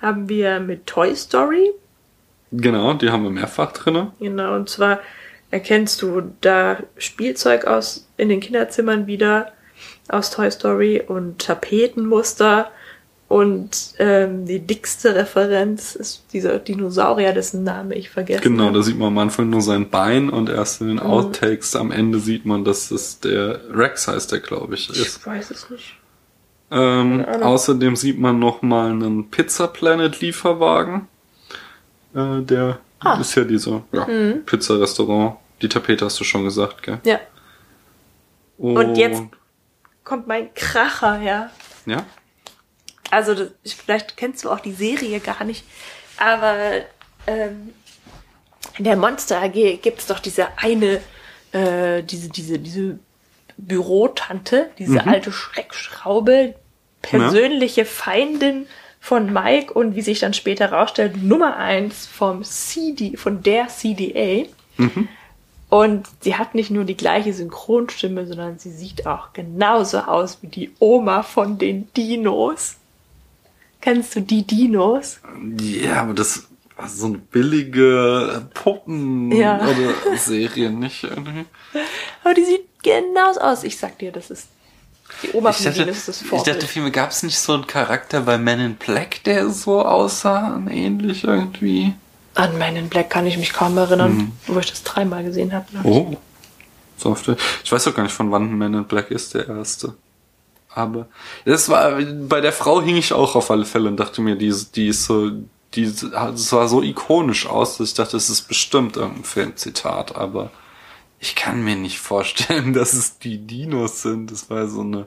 haben wir mit Toy Story. Genau, die haben wir mehrfach drinne. Genau, und zwar erkennst du da Spielzeug aus in den Kinderzimmern wieder aus Toy Story und Tapetenmuster und ähm, die dickste Referenz ist dieser Dinosaurier, dessen Name ich vergesse. Genau, da sieht man am Anfang nur sein Bein und erst in den Outtakes am Ende sieht man, dass es der Rex heißt, der glaube ich ist. Ich weiß es nicht. Ähm, außerdem sieht man noch mal einen Pizza Planet Lieferwagen. Äh, der Ah. ist ja dieser ja, Mhm. Pizza-Restaurant. Die Tapete hast du schon gesagt, gell? Ja, Und, jetzt- kommt mein Kracher, ja. Ja? also das, ich- vielleicht kennst du auch die Serie gar nicht, aber ähm, in der Monster AG gibt's doch diese eine, äh, diese, diese, diese Bürotante, diese alte Schreckschraube, persönliche Feindin von Mike und wie sich dann später rausstellt, Nummer eins vom CD, von der CDA. Und sie hat nicht nur die gleiche Synchronstimme, sondern sie sieht auch genauso aus wie die Oma von den Dinos. Kennst du die Dinos? Ja, aber das war so eine billige Puppen Ja. oder Serie, nicht irgendwie. Aber die sieht genauso aus. Ich sag dir, das ist die Ich Dinos, ist das ich Vorbild. dachte vielmehr, gab es nicht so einen Charakter bei Men in Black, der so aussah, ähnlich irgendwie? An meinen Black kann ich mich kaum erinnern, wo ich das dreimal gesehen habe. Oh. So oft. Ich weiß auch gar nicht, von wann Men in Black ist der erste. Aber das war bei der Frau hing ich auch auf alle Fälle und dachte mir, die, die ist so, die sah so ikonisch aus, dass ich dachte, das ist bestimmt irgendein Filmzitat, aber ich kann mir nicht vorstellen, dass es die Dinos sind. Das war so eine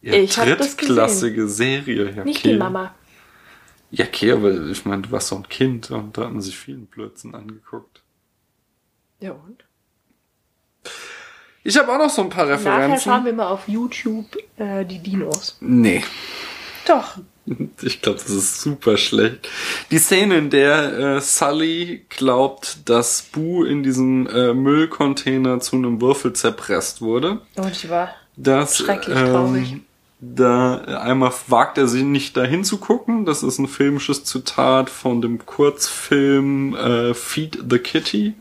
eher drittklassige Serie. Ja, Nicht okay. die Mama. Ja, okay, aber ich meine, du warst so ein Kind und da hat man sich vielen Blödsinn angeguckt. Ja und? Ich habe auch noch so ein paar Nachher schauen Referenzen. wir mal auf YouTube äh, die Dinos. Nee. Doch. Ich glaube, das ist super schlecht. Die Szene, in der äh, Sully glaubt, dass Boo in diesem äh, Müllcontainer zu einem Würfel zerpresst wurde. Und ich war Das, Schrecklich traurig. ähm, da äh, einmal wagt er sich nicht dahin zu gucken. Das ist ein filmisches Zitat von dem Kurzfilm äh, Feed the Kitty.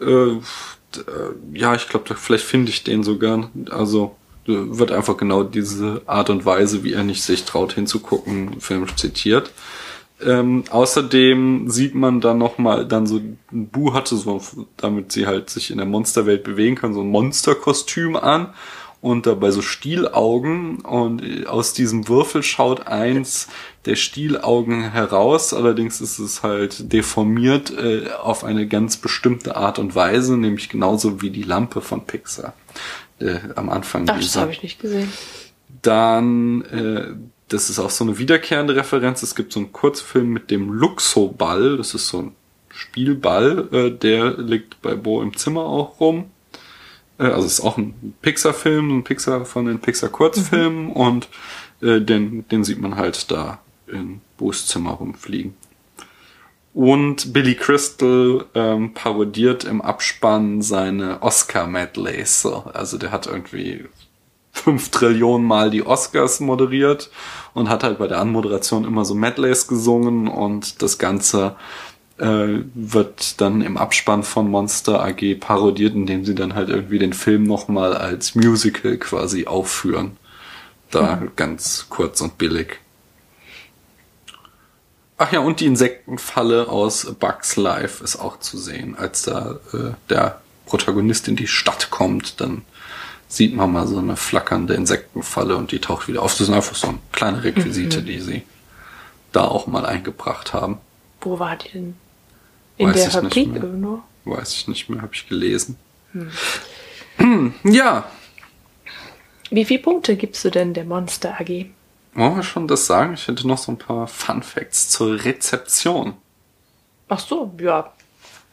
Äh, äh, ja, ich glaube, vielleicht finde ich den sogar. Also wird einfach genau diese Art und Weise, wie er nicht sich traut hinzugucken, filmisch zitiert. Ähm, außerdem sieht man dann noch mal dann so Bu hatte so damit sie halt sich in der Monsterwelt bewegen kann so ein Monsterkostüm an und dabei so Stielaugen und äh, aus diesem Würfel schaut eins der Stielaugen heraus allerdings ist es halt deformiert äh, auf eine ganz bestimmte Art und Weise nämlich genauso wie die Lampe von Pixar äh, am Anfang Ach, das habe ich nicht gesehen. dann, äh, das ist auch so eine wiederkehrende Referenz. Es gibt so einen Kurzfilm mit dem Luxo-Ball. Das ist so ein Spielball. Äh, der liegt bei Bo im Zimmer auch rum. Äh, also es ist auch ein Pixar-Film, ein Pixar von den Pixar-Kurzfilmen. Und äh, den, den sieht man halt da in Bo's Zimmer rumfliegen. Und Billy Crystal ähm, parodiert im Abspann seine Oscar-Medleys. So. Also der hat irgendwie fünf Trillionen Mal die Oscars moderiert und hat halt bei der Anmoderation immer so Medleys gesungen und das Ganze äh, wird dann im Abspann von Monster AG parodiert, indem sie dann halt irgendwie den Film nochmal als Musical quasi aufführen. Da ganz kurz und billig. Ach ja, und die Insektenfalle aus Bugs Life ist auch zu sehen. Als da äh, der Protagonist in die Stadt kommt, dann sieht man mal so eine flackernde Insektenfalle und die taucht wieder auf. Das sind einfach so kleine Requisite, die sie da auch mal eingebracht haben. Wo war die denn? In Weiß der Fabrik irgendwo? Weiß ich nicht mehr, habe ich gelesen. Ja, Wie viele Punkte gibst du denn der Monster AG? Wollen wir schon das sagen? Ich hätte noch so ein paar Fun Facts zur Rezeption. Ach so, ja.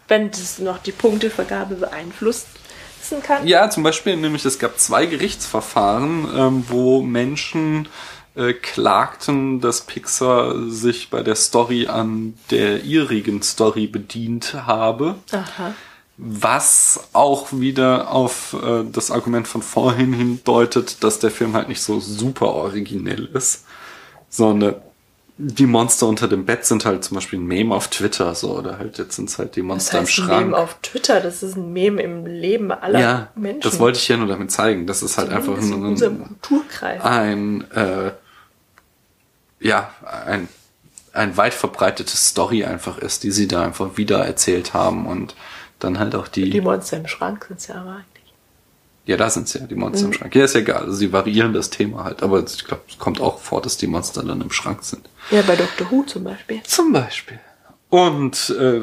Wenn das noch die Punktevergabe beeinflussen kann. Ja, zum Beispiel nämlich, es gab zwei Gerichtsverfahren, ähm, wo Menschen äh, klagten, dass Pixar sich bei der Story an der ihrigen Story bedient habe. Aha. Was auch wieder auf äh, das Argument von vorhin hindeutet, dass der Film halt nicht so super originell ist, sondern die Monster unter dem Bett sind halt zum Beispiel ein Meme auf Twitter, so, oder halt jetzt sind es halt die Das Monster heißt im ein Schrank. Meme auf Twitter, das ist ein Meme im Leben aller ja, Menschen. das wollte ich ja nur damit zeigen. Das ist halt einfach in ein, unserem Kulturkreis. ein äh, ja, ein, ein weit verbreitetes Story einfach ist, die sie da einfach wieder erzählt haben und dann halt auch die, Die Monster im Schrank sind ja aber eigentlich. ja, da sind sie ja, die Monster Mhm. im Schrank. Ja, ist ja egal, also sie variieren das Thema halt, aber ich glaube, es kommt auch vor, dass die Monster dann im Schrank sind. Ja, bei Dr. Who zum Beispiel. Zum Beispiel. Und äh,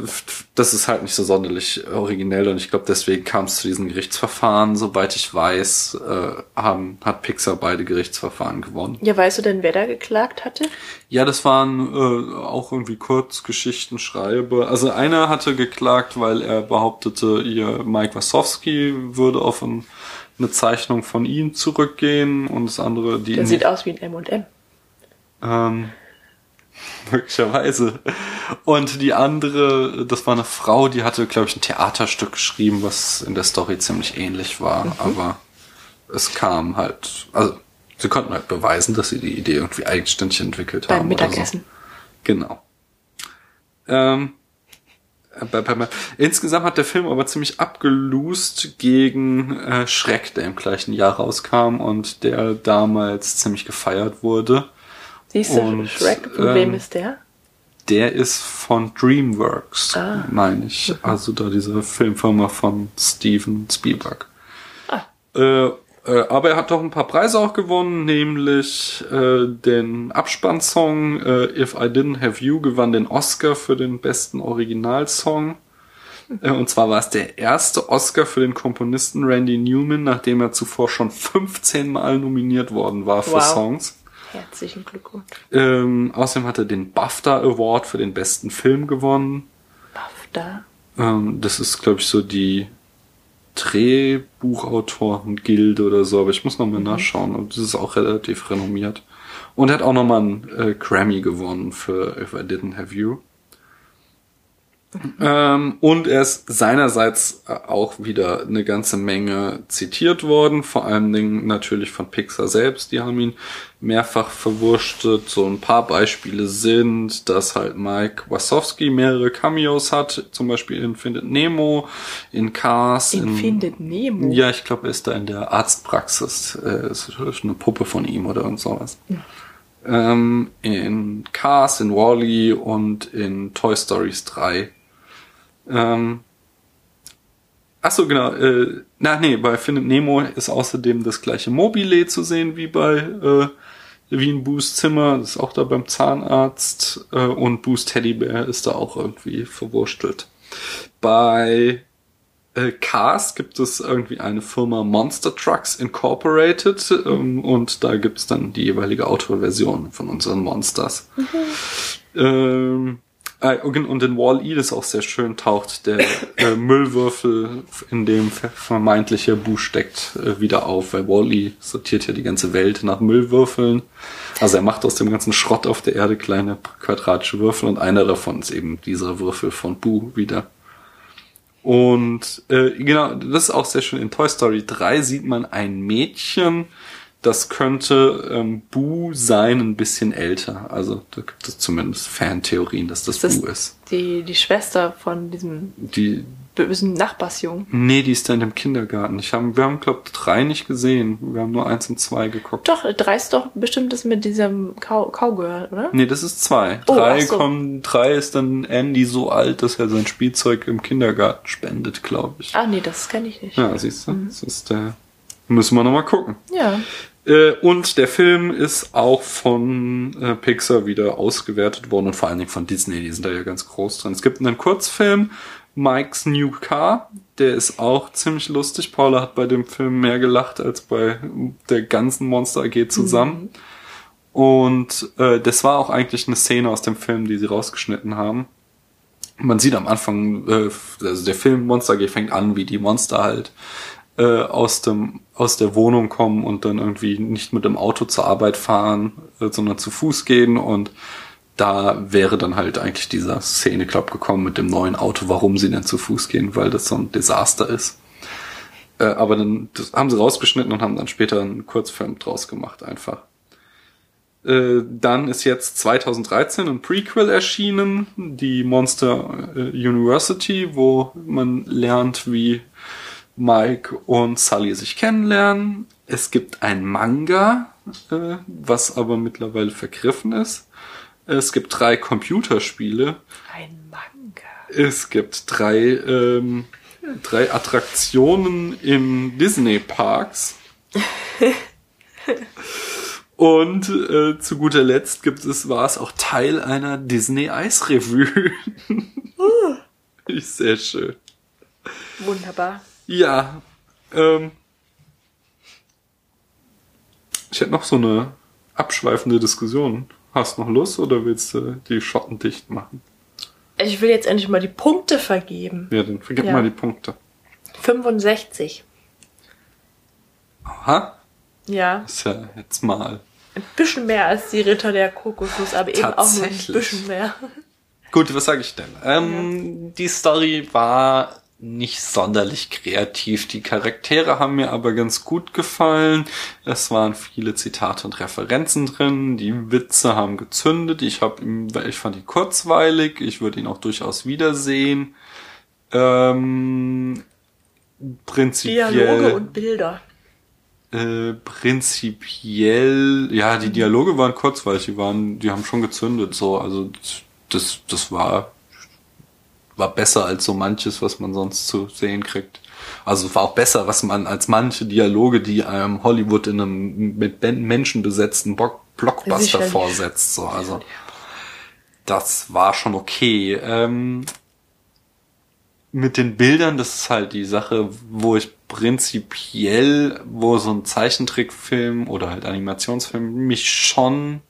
das ist halt nicht so sonderlich originell und ich glaube, deswegen kam es zu diesen Gerichtsverfahren. Soweit ich weiß, äh, haben, hat Pixar beide Gerichtsverfahren gewonnen. Ja, weißt du denn, wer da geklagt hatte? Ja, das waren äh, auch irgendwie Kurzgeschichten, Schreibe. Also einer hatte geklagt, weil er behauptete, ihr Mike Wazowski würde auf ein, eine Zeichnung von ihm zurückgehen und das andere, die Der sieht aus wie ein M&M. ähm, Möglicherweise. Und die andere, das war eine Frau, die hatte, glaube ich, ein Theaterstück geschrieben, was in der Story ziemlich ähnlich war. Aber es kam halt, also sie konnten halt beweisen, dass sie die Idee irgendwie eigenständig entwickelt Beim haben. oder Mittagessen. So. Genau. Ähm, bei- bei- bei- Insgesamt hat der Film aber ziemlich abgelust gegen äh, Schreck, der im gleichen Jahr rauskam und der damals ziemlich gefeiert wurde. Siehst du, Und, Shrek, von wem ähm, ist der? Der ist von DreamWorks, Ah. meine ich. Also da diese Filmfirma von Steven Spielberg. Ah. Äh, äh, aber er hat doch ein paar Preise auch gewonnen, nämlich äh, den Abspannsong äh, If I Didn't Have You gewann den Oscar für den besten Originalsong. Äh, und zwar war es der erste Oscar für den Komponisten Randy Newman, nachdem er zuvor schon 15 Mal nominiert worden war für Wow. Songs. Herzlichen Glückwunsch. Ähm, außerdem hat er den BAFTA Award für den besten Film gewonnen. BAFTA. Ähm, das ist, glaube ich, so die Drehbuchautoren-Gilde oder so, aber ich muss noch mal nachschauen. Und das ist auch relativ renommiert. Und er hat auch noch mal einen äh, Grammy gewonnen für If I Didn't Have You. Ähm, und er ist seinerseits äh, auch wieder eine ganze Menge zitiert worden, vor allen Dingen natürlich von Pixar selbst, die haben ihn mehrfach verwurstet. So ein paar Beispiele sind, dass halt Mike Wazowski mehrere Cameos hat, zum Beispiel in Findet Nemo, in Cars, In in Findet Nemo. ja, ich glaube, er ist da in der Arztpraxis. Äh, ist eine Puppe von ihm oder irgend sowas. Ähm, in Cars, in Wally und in Toy Stories 3. Ähm, ach so, genau. Äh, na, nee, bei Findet Nemo ist außerdem das gleiche Mobile zu sehen wie bei äh, wie in Boos Zimmer. Das ist auch da beim Zahnarzt. Äh, und Boos Teddybär ist da auch irgendwie verwurstelt. Bei äh, Cars gibt es irgendwie eine Firma Monster Trucks Incorporated ähm, und da gibt es dann die jeweilige Autoversion von unseren Monsters. Ähm, äh, und in Wall-E, das ist auch sehr schön, taucht der äh, Müllwürfel, in dem ver- vermeintliche Bu steckt, äh, wieder auf, weil Wall-E sortiert ja die ganze Welt nach Müllwürfeln. Also er macht aus dem ganzen Schrott auf der Erde kleine quadratische Würfel und einer davon ist eben dieser Würfel von Bu wieder. Und äh, genau, das ist auch sehr schön. In Toy Story 3 sieht man ein Mädchen, das könnte ähm, Boo sein, ein bisschen älter. Also da gibt es zumindest Fantheorien, dass das, das Boo ist. die, die Schwester von diesem Die, bösen Nachbarsjungen? nee, die ist da in dem Kindergarten. Ich hab, wir haben, glaube drei nicht gesehen. Wir haben nur eins und zwei geguckt. Doch, drei ist doch bestimmt das mit diesem Cow Cowgirl, oder? Nee, das ist zwei. Oh, drei so. kommen, drei ist dann Andy so alt, dass er sein Spielzeug im Kindergarten spendet, glaube ich. Ah, nee, das kenne ich nicht. Ja, siehst du, das ist der. Müssen wir nochmal gucken. Ja. Äh, und der Film ist auch von äh, Pixar wieder ausgewertet worden und vor allen Dingen von Disney, die sind da ja ganz groß drin. Es gibt einen Kurzfilm, Mike's New Car, der ist auch ziemlich lustig. Paula hat bei dem Film mehr gelacht als bei der ganzen Monster AG zusammen. Und äh, das war auch eigentlich eine Szene aus dem Film, die sie rausgeschnitten haben. Man sieht am Anfang, äh, also der Film Monster AG fängt an, wie die Monster halt äh, aus dem aus der Wohnung kommen und dann irgendwie nicht mit dem Auto zur Arbeit fahren, äh, sondern zu Fuß gehen und da wäre dann halt eigentlich dieser Szene glaub gekommen mit dem neuen Auto, warum sie denn zu Fuß gehen, weil das so ein Desaster ist. Äh, aber dann das haben sie rausgeschnitten und haben dann später einen Kurzfilm draus gemacht einfach. Äh, dann ist jetzt 2013 ein Prequel erschienen, die Monster äh, University, wo man lernt, wie Mike und Sully sich kennenlernen. Es gibt ein Manga, äh, was aber mittlerweile vergriffen ist. Es gibt drei Computerspiele. Ein Manga. Es gibt drei, ähm, drei Attraktionen in Disney Parks. Und äh, zu guter Letzt gibt es, war es auch Teil einer Disney Eisrevue. Ist sehr schön. Wunderbar. Ja, ähm, ich hätte noch so eine abschweifende Diskussion. Hast noch Lust oder willst du die Schotten dicht machen? Ich will jetzt endlich mal die Punkte vergeben. Ja, dann vergib Ja. mal die Punkte. 65. Aha, Ja. ist ja jetzt mal Ein bisschen mehr als die Ritter der Kokosnuss, aber eben auch nur ein bisschen mehr. Gut, was sage ich denn? Ähm, Die Story war nicht sonderlich kreativ. Die Charaktere haben mir aber ganz gut gefallen. Es waren viele Zitate und Referenzen drin. Die Witze haben gezündet. Ich hab ihn, ich fand ihn kurzweilig. Ich würde ihn auch durchaus wiedersehen. Ähm, prinzipiell. Dialoge und Bilder. Äh, prinzipiell, ja, die Dialoge waren kurzweilig, die waren, die haben schon gezündet, so, also das, das war, war besser als so manches, was man sonst zu sehen kriegt. Also war auch besser, was man als manche Dialoge, die einem Hollywood in einem mit Menschen besetzten Blockbuster Sicherlich. vorsetzt, so, also das war schon okay. Ähm, mit den Bildern, das ist halt die Sache, wo ich prinzipiell, wo so ein Zeichentrickfilm oder halt Animationsfilm mich schon,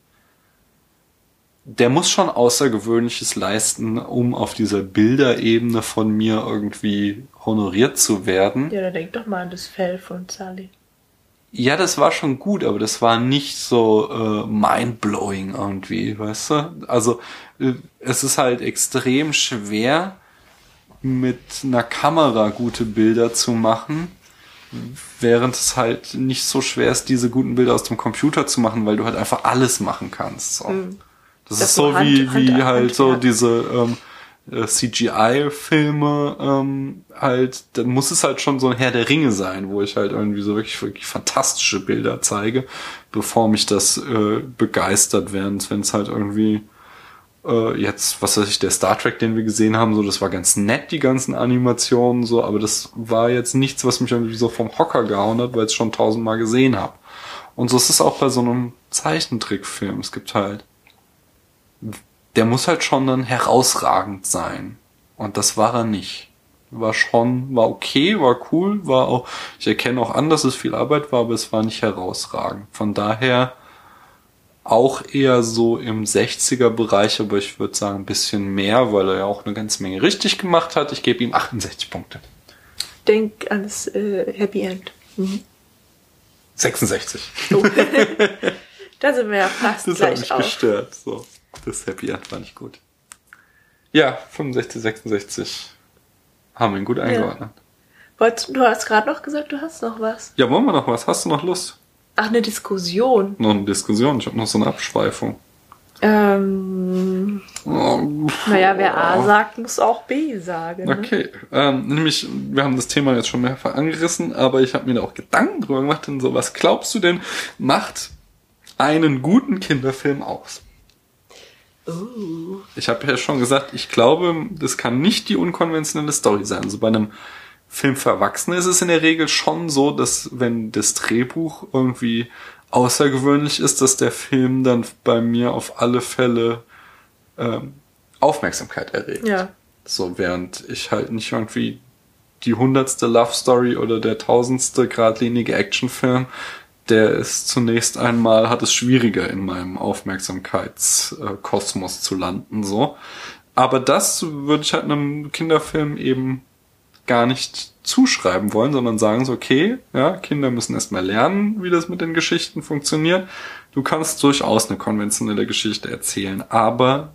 der muss schon Außergewöhnliches leisten, um auf dieser Bilderebene von mir irgendwie honoriert zu werden. Ja, dann denk doch mal an das Fell von Sally. Ja, das war schon gut, aber das war nicht so äh, mindblowing irgendwie, weißt du? Also äh, es ist halt extrem schwer, mit einer Kamera gute Bilder zu machen, während es halt nicht so schwer ist, diese guten Bilder aus dem Computer zu machen, weil du halt einfach alles machen kannst. So. Das. Das ist so Hand- wie, wie Hand- halt so Handwerk. diese ähm, äh, CGI-Filme ähm, halt, dann muss es halt schon so ein Herr der Ringe sein, wo ich halt irgendwie so wirklich, wirklich fantastische Bilder zeige, bevor mich das äh, begeistert, während wenn es halt irgendwie äh, jetzt, was weiß ich, der Star Trek, den wir gesehen haben, so, das war ganz nett, die ganzen Animationen, so, aber das war jetzt nichts, was mich irgendwie so vom Hocker gehauen hat, weil ich es schon tausendmal gesehen habe. Und so ist es auch bei so einem Zeichentrickfilm. Es gibt halt, der muss halt schon dann herausragend sein. Und das war er nicht. War schon, war okay, war cool, war auch, ich erkenne auch an, dass es viel Arbeit war, aber es war nicht herausragend. Von daher auch eher so im 60er Bereich, aber ich würde sagen ein bisschen mehr, weil er ja auch eine ganze Menge richtig gemacht hat. Ich gebe ihm 68 Punkte. Denk an das äh, Happy End. 66. So. da sind wir ja fast Das hat gleich mich auf. gestört. So, das Happy End war nicht gut. Ja, 65, 66 haben wir ihn gut eingeordnet. Wolltest, du hast gerade noch gesagt, du hast noch was. Ja. wollen wir noch was? Hast du noch Lust? Ach, eine Diskussion. Noch eine Diskussion? Ich habe noch so eine Abschweifung. Ähm, Oh, naja, wer A sagt, muss auch B sagen. Ne? Okay, ähm, nämlich, wir haben das Thema jetzt schon mehrfach angerissen, aber ich habe mir da auch Gedanken drüber gemacht, denn so, was glaubst du denn, macht einen guten Kinderfilm aus? Ich habe ja schon gesagt, ich glaube, das kann nicht die unkonventionelle Story sein. Also bei einem Film für Erwachsene ist es in der Regel schon so, dass wenn das Drehbuch irgendwie außergewöhnlich ist, dass der Film dann bei mir auf alle Fälle ähm, Aufmerksamkeit erregt. ja. So, während ich halt nicht irgendwie die hundertste Love Story oder der tausendste geradlinige Actionfilm, der ist zunächst einmal, hat es schwieriger in meinem Aufmerksamkeitskosmos zu landen, so. Aber das würde ich halt einem Kinderfilm eben gar nicht zuschreiben wollen, sondern sagen so, okay, ja, Kinder müssen erstmal lernen, wie das mit den Geschichten funktioniert. Du kannst durchaus eine konventionelle Geschichte erzählen, aber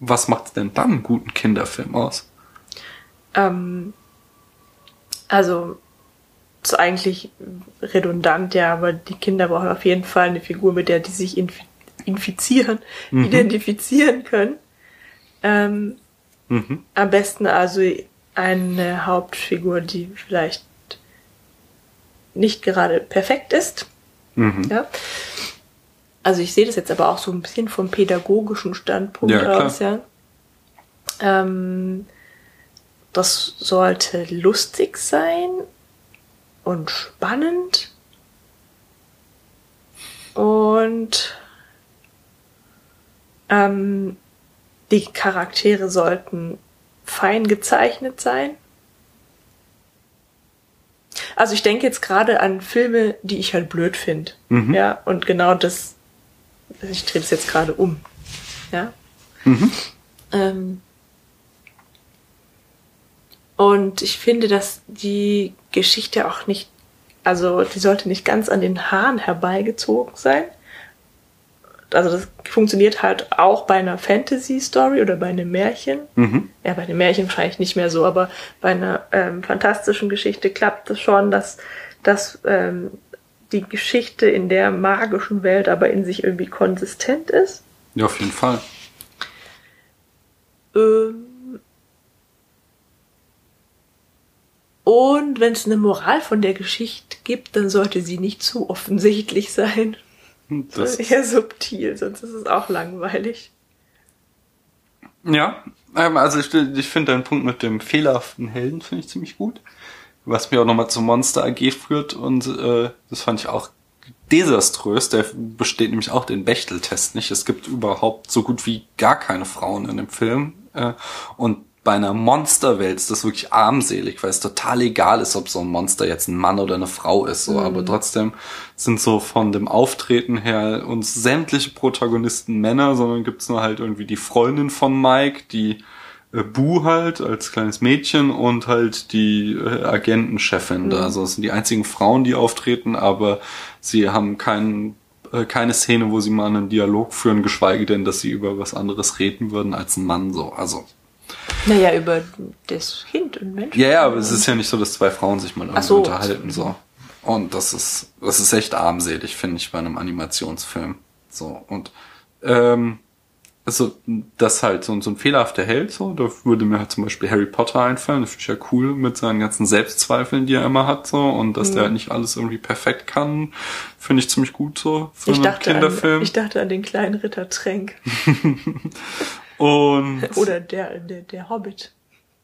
was macht denn dann einen guten Kinderfilm aus? Ähm, also, ist eigentlich redundant, ja, aber die Kinder brauchen auf jeden Fall eine Figur, mit der die sich infi infizieren, identifizieren können. Ähm, Mhm. Am besten also eine Hauptfigur, die vielleicht nicht gerade perfekt ist. Mhm. Ja. Also ich sehe das jetzt aber auch so ein bisschen vom pädagogischen Standpunkt Ja, aus, ja. Ähm, das sollte lustig sein und spannend und ähm, die Charaktere sollten fein gezeichnet sein. Also ich denke jetzt gerade an Filme, die ich halt blöd finde. Mhm. Ja, und genau das, ich drehe das jetzt gerade um. Ja. Mhm. Ähm, und ich finde, dass die Geschichte auch nicht, also die sollte nicht ganz an den Haaren herbeigezogen sein. also das funktioniert halt auch bei einer Fantasy-Story oder bei einem Märchen. Ja, bei einem Märchen wahrscheinlich nicht mehr so, aber bei einer ähm, fantastischen Geschichte klappt es schon, dass, dass ähm, die Geschichte in der magischen Welt aber in sich irgendwie konsistent ist. Ja, auf jeden Fall. Ähm, und wenn es eine Moral von der Geschichte gibt, dann sollte sie nicht zu offensichtlich sein. Das, Eher subtil, sonst ist es auch langweilig. ja, ähm, also ich, ich finde deinen Punkt mit dem fehlerhaften Helden finde ich ziemlich gut. Was mir auch nochmal zum Monster AG führt und äh, das fand ich auch desaströs. Der besteht nämlich auch den Bechtel-Test nicht. Es gibt überhaupt so gut wie gar keine Frauen in dem Film. Äh, und bei einer Monsterwelt ist das wirklich armselig, weil es total egal ist, ob so ein Monster jetzt ein Mann oder eine Frau ist. So. Aber trotzdem sind so von dem Auftreten her uns sämtliche Protagonisten Männer, sondern gibt's nur halt irgendwie die Freundin von Mike, die äh, Boo halt als kleines Mädchen und halt die äh, Agentenchefin da. Also das sind die einzigen Frauen, die auftreten, aber sie haben keinen äh, keine Szene, wo sie mal einen Dialog führen, geschweige denn, dass sie über was anderes reden würden als ein Mann so. Also Naja, über das Kind und Mensch. ja, ja, aber es ist ja nicht so, dass zwei Frauen sich mal irgendwie so. unterhalten so. Und das ist das ist echt armselig, finde ich, bei einem Animationsfilm. So und ähm, also das halt so, so ein fehlerhafter Held, so, da würde mir halt zum Beispiel Harry Potter einfallen, das finde ich ja cool mit seinen ganzen Selbstzweifeln, die er immer hat, so, und dass Mhm. der halt nicht alles irgendwie perfekt kann, finde ich ziemlich gut so für Ich einen dachte, an, Kinderfilm. ich dachte an den kleinen Ritter Tränk. und Oder der, der, der Hobbit.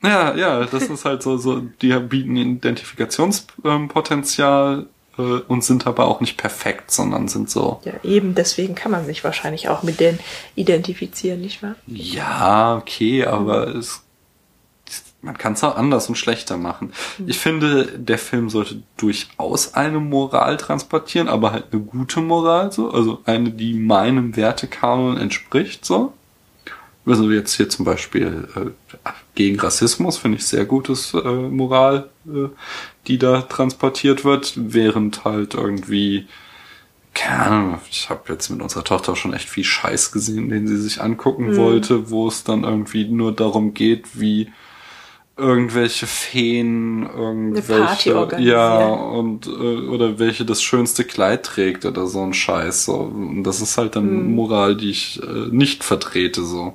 Ja, ja, das ist halt so, so, die bieten Identifikationspotenzial äh, und sind aber auch nicht perfekt, sondern sind so, Ja, eben deswegen kann man sich wahrscheinlich auch mit denen identifizieren, nicht wahr? ja, okay, aber es, man kann es auch anders und schlechter machen. Ich finde, der Film sollte durchaus eine Moral transportieren, aber halt eine gute Moral, so, also eine, die meinem Wertekanon entspricht, so. Also jetzt hier zum Beispiel äh, gegen Rassismus finde ich sehr gutes äh, Moral, äh, die da transportiert wird, während halt irgendwie, keine Ahnung, ich habe jetzt mit unserer Tochter schon echt viel Scheiß gesehen, den sie sich angucken wollte, wo es dann irgendwie nur darum geht, wie irgendwelche Feen, irgendwelche, ja, und äh, oder welche das schönste Kleid trägt oder so ein Scheiß. So. Und das ist halt dann Moral, die ich äh, nicht vertrete. so.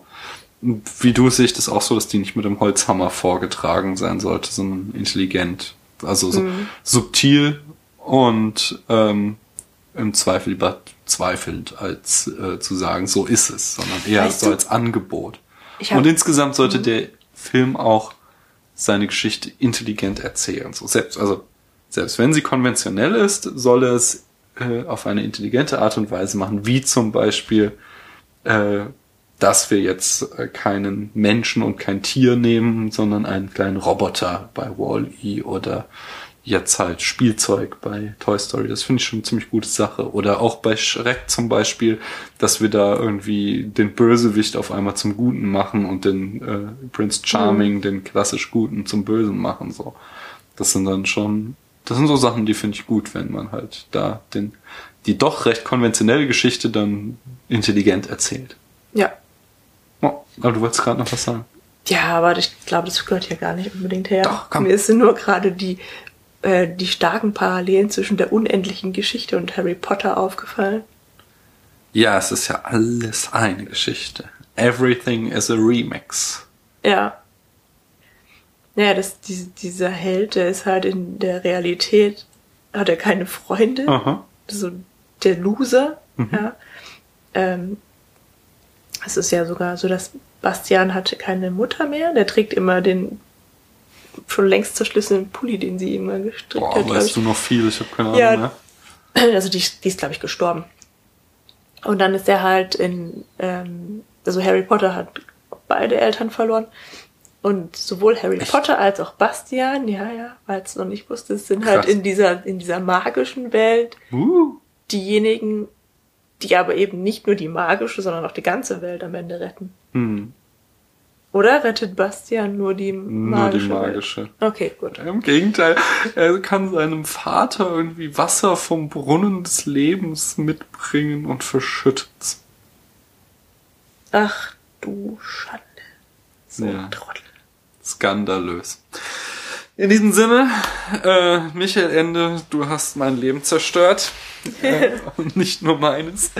Wie du sehe ich das auch so, dass die nicht mit dem Holzhammer vorgetragen sein sollte, sondern intelligent. Also so subtil und ähm, im Zweifel lieber zweifelnd, als äh, zu sagen, so ist es, sondern eher Weißt so du- als Angebot. Und insgesamt sollte der Film auch seine Geschichte intelligent erzählen. So selbst, also selbst wenn sie konventionell ist, soll er es äh, auf eine intelligente Art und Weise machen, wie zum Beispiel, äh, dass wir jetzt äh, keinen Menschen und kein Tier nehmen, sondern einen kleinen Roboter bei Wall-E oder jetzt halt Spielzeug bei Toy Story. Das finde ich schon eine ziemlich gute Sache. Oder auch bei Shrek zum Beispiel, dass wir da irgendwie den Bösewicht auf einmal zum Guten machen und den äh, Prince Charming, den klassisch Guten, zum Bösen machen. So, das sind dann schon, das sind so Sachen, die finde ich gut, wenn man halt da den die doch recht konventionelle Geschichte dann intelligent erzählt. Ja. Oh, aber du wolltest gerade noch was sagen. Ja, aber ich glaube, das gehört hier gar nicht unbedingt her. Doch, komm. Mir sind nur gerade die, äh, die starken Parallelen zwischen der unendlichen Geschichte und Harry Potter aufgefallen. Ja, es ist ja alles eine Geschichte. Everything is a remix. Ja. Naja, das, die, dieser Held, der ist halt in der Realität, hat er keine Freunde. Aha. So der Loser. Mhm. Ja. Ähm, es ist ja sogar so, dass Bastian hatte keine Mutter mehr. Der trägt immer den schon längst zerschlissenen Pulli, den sie immer gestrickt Boah, hat. weißt du noch viel? Ich habe keine Ahnung Ja. mehr. Also die, die ist, glaube ich, gestorben. Und dann ist er halt in, ähm, also Harry Potter hat beide Eltern verloren. Und sowohl Harry Potter als auch Bastian, ja, ja, weil es noch nicht wusste, sind halt Krass. in dieser, in dieser magischen Welt Uh. diejenigen, die aber eben nicht nur die magische, sondern auch die ganze Welt am Ende retten. Hm, Oder rettet Bastian nur die nur magische? die magische. Welt? Okay, gut. Im Gegenteil, er kann seinem Vater irgendwie Wasser vom Brunnen des Lebens mitbringen und verschüttet's. Ach du Schande. So Ja. Trottel. Skandalös. In diesem Sinne, äh, Michael Ende, du hast mein Leben zerstört. äh, und nicht nur meines.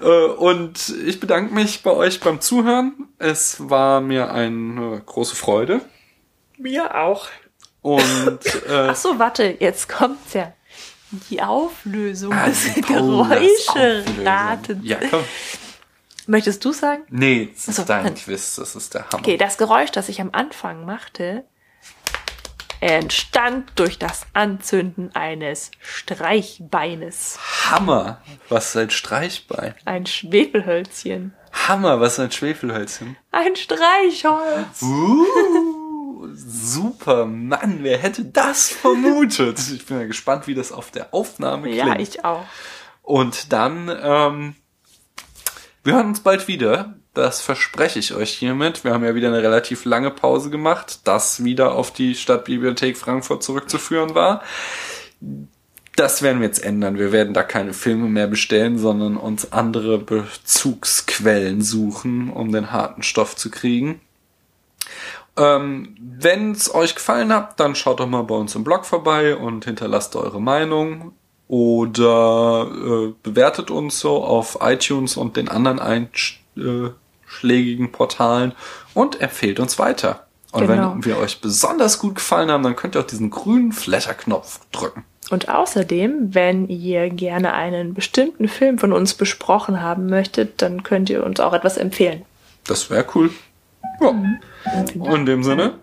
Äh, und ich bedanke mich bei euch beim Zuhören. Es war mir eine große Freude. Mir auch. Und äh, Ach so, warte, jetzt kommt's ja. Die Auflösung Ah, des Geräuscheratens. Ja, komm. Möchtest du sagen? Nee, das ist Ach so, dein Quiz, das ist der Hammer. Okay, das Geräusch, das ich am Anfang machte, entstand durch das Anzünden eines Streichbeines. Hammer, was ist ein Streichbein? Ein Schwefelhölzchen. Hammer, was ist ein Schwefelhölzchen? Ein Streichholz. Uh, super, Mann, wer hätte das vermutet? Ich bin ja gespannt, wie das auf der Aufnahme klingt. Ja, ich auch. Und dann, ähm, wir hören uns bald wieder. Das verspreche ich euch hiermit. Wir haben ja wieder eine relativ lange Pause gemacht, das wieder auf die Stadtbibliothek Frankfurt zurückzuführen war. Das werden wir jetzt ändern. Wir werden da keine Filme mehr bestellen, sondern uns andere Bezugsquellen suchen, um den harten Stoff zu kriegen. Ähm, Wenn es euch gefallen hat, dann schaut doch mal bei uns im Blog vorbei und hinterlasst eure Meinung oder äh, bewertet uns so auf iTunes und den anderen einschlägigen Portalen und empfehlt uns weiter. Und Genau. wenn wir euch besonders gut gefallen haben, dann könnt ihr auch diesen grünen Flatterknopf drücken. Und außerdem, wenn ihr gerne einen bestimmten Film von uns besprochen haben möchtet, dann könnt ihr uns auch etwas empfehlen. Das wäre cool. Ja. Und in dem Sinne,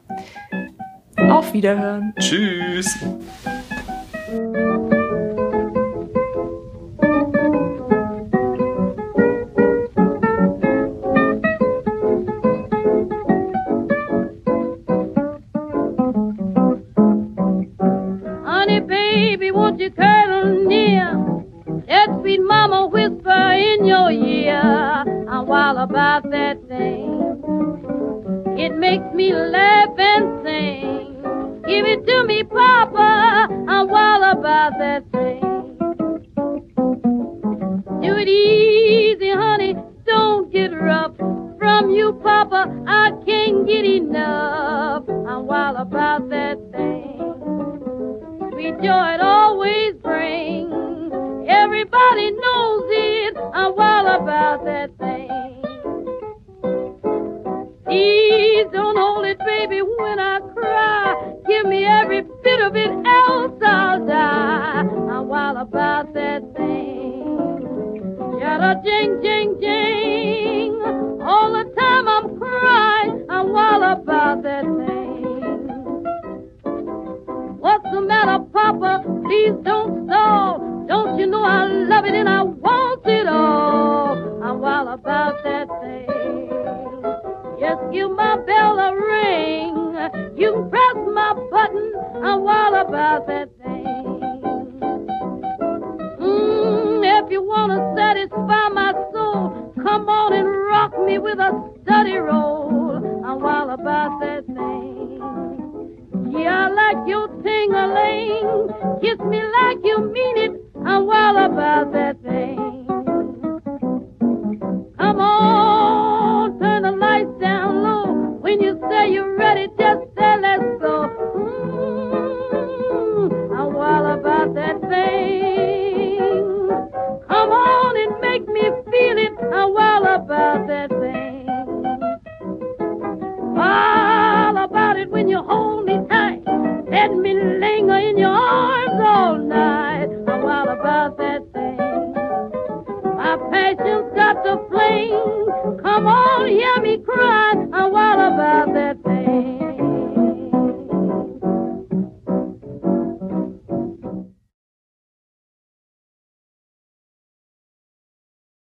Auf Wiederhören. tschüss. You cuddle near? Let sweet mama whisper in your ear. I'm wild about that thing. It makes me laugh and sing. Give it to me, Papa. I'm wild about that thing. Do it easy, honey. Don't get rough. From you, Papa, I can't get enough. I'm wild about that thing sweet joy. Everybody knows it. I'm wild about that thing. Please don't hold it, baby, when I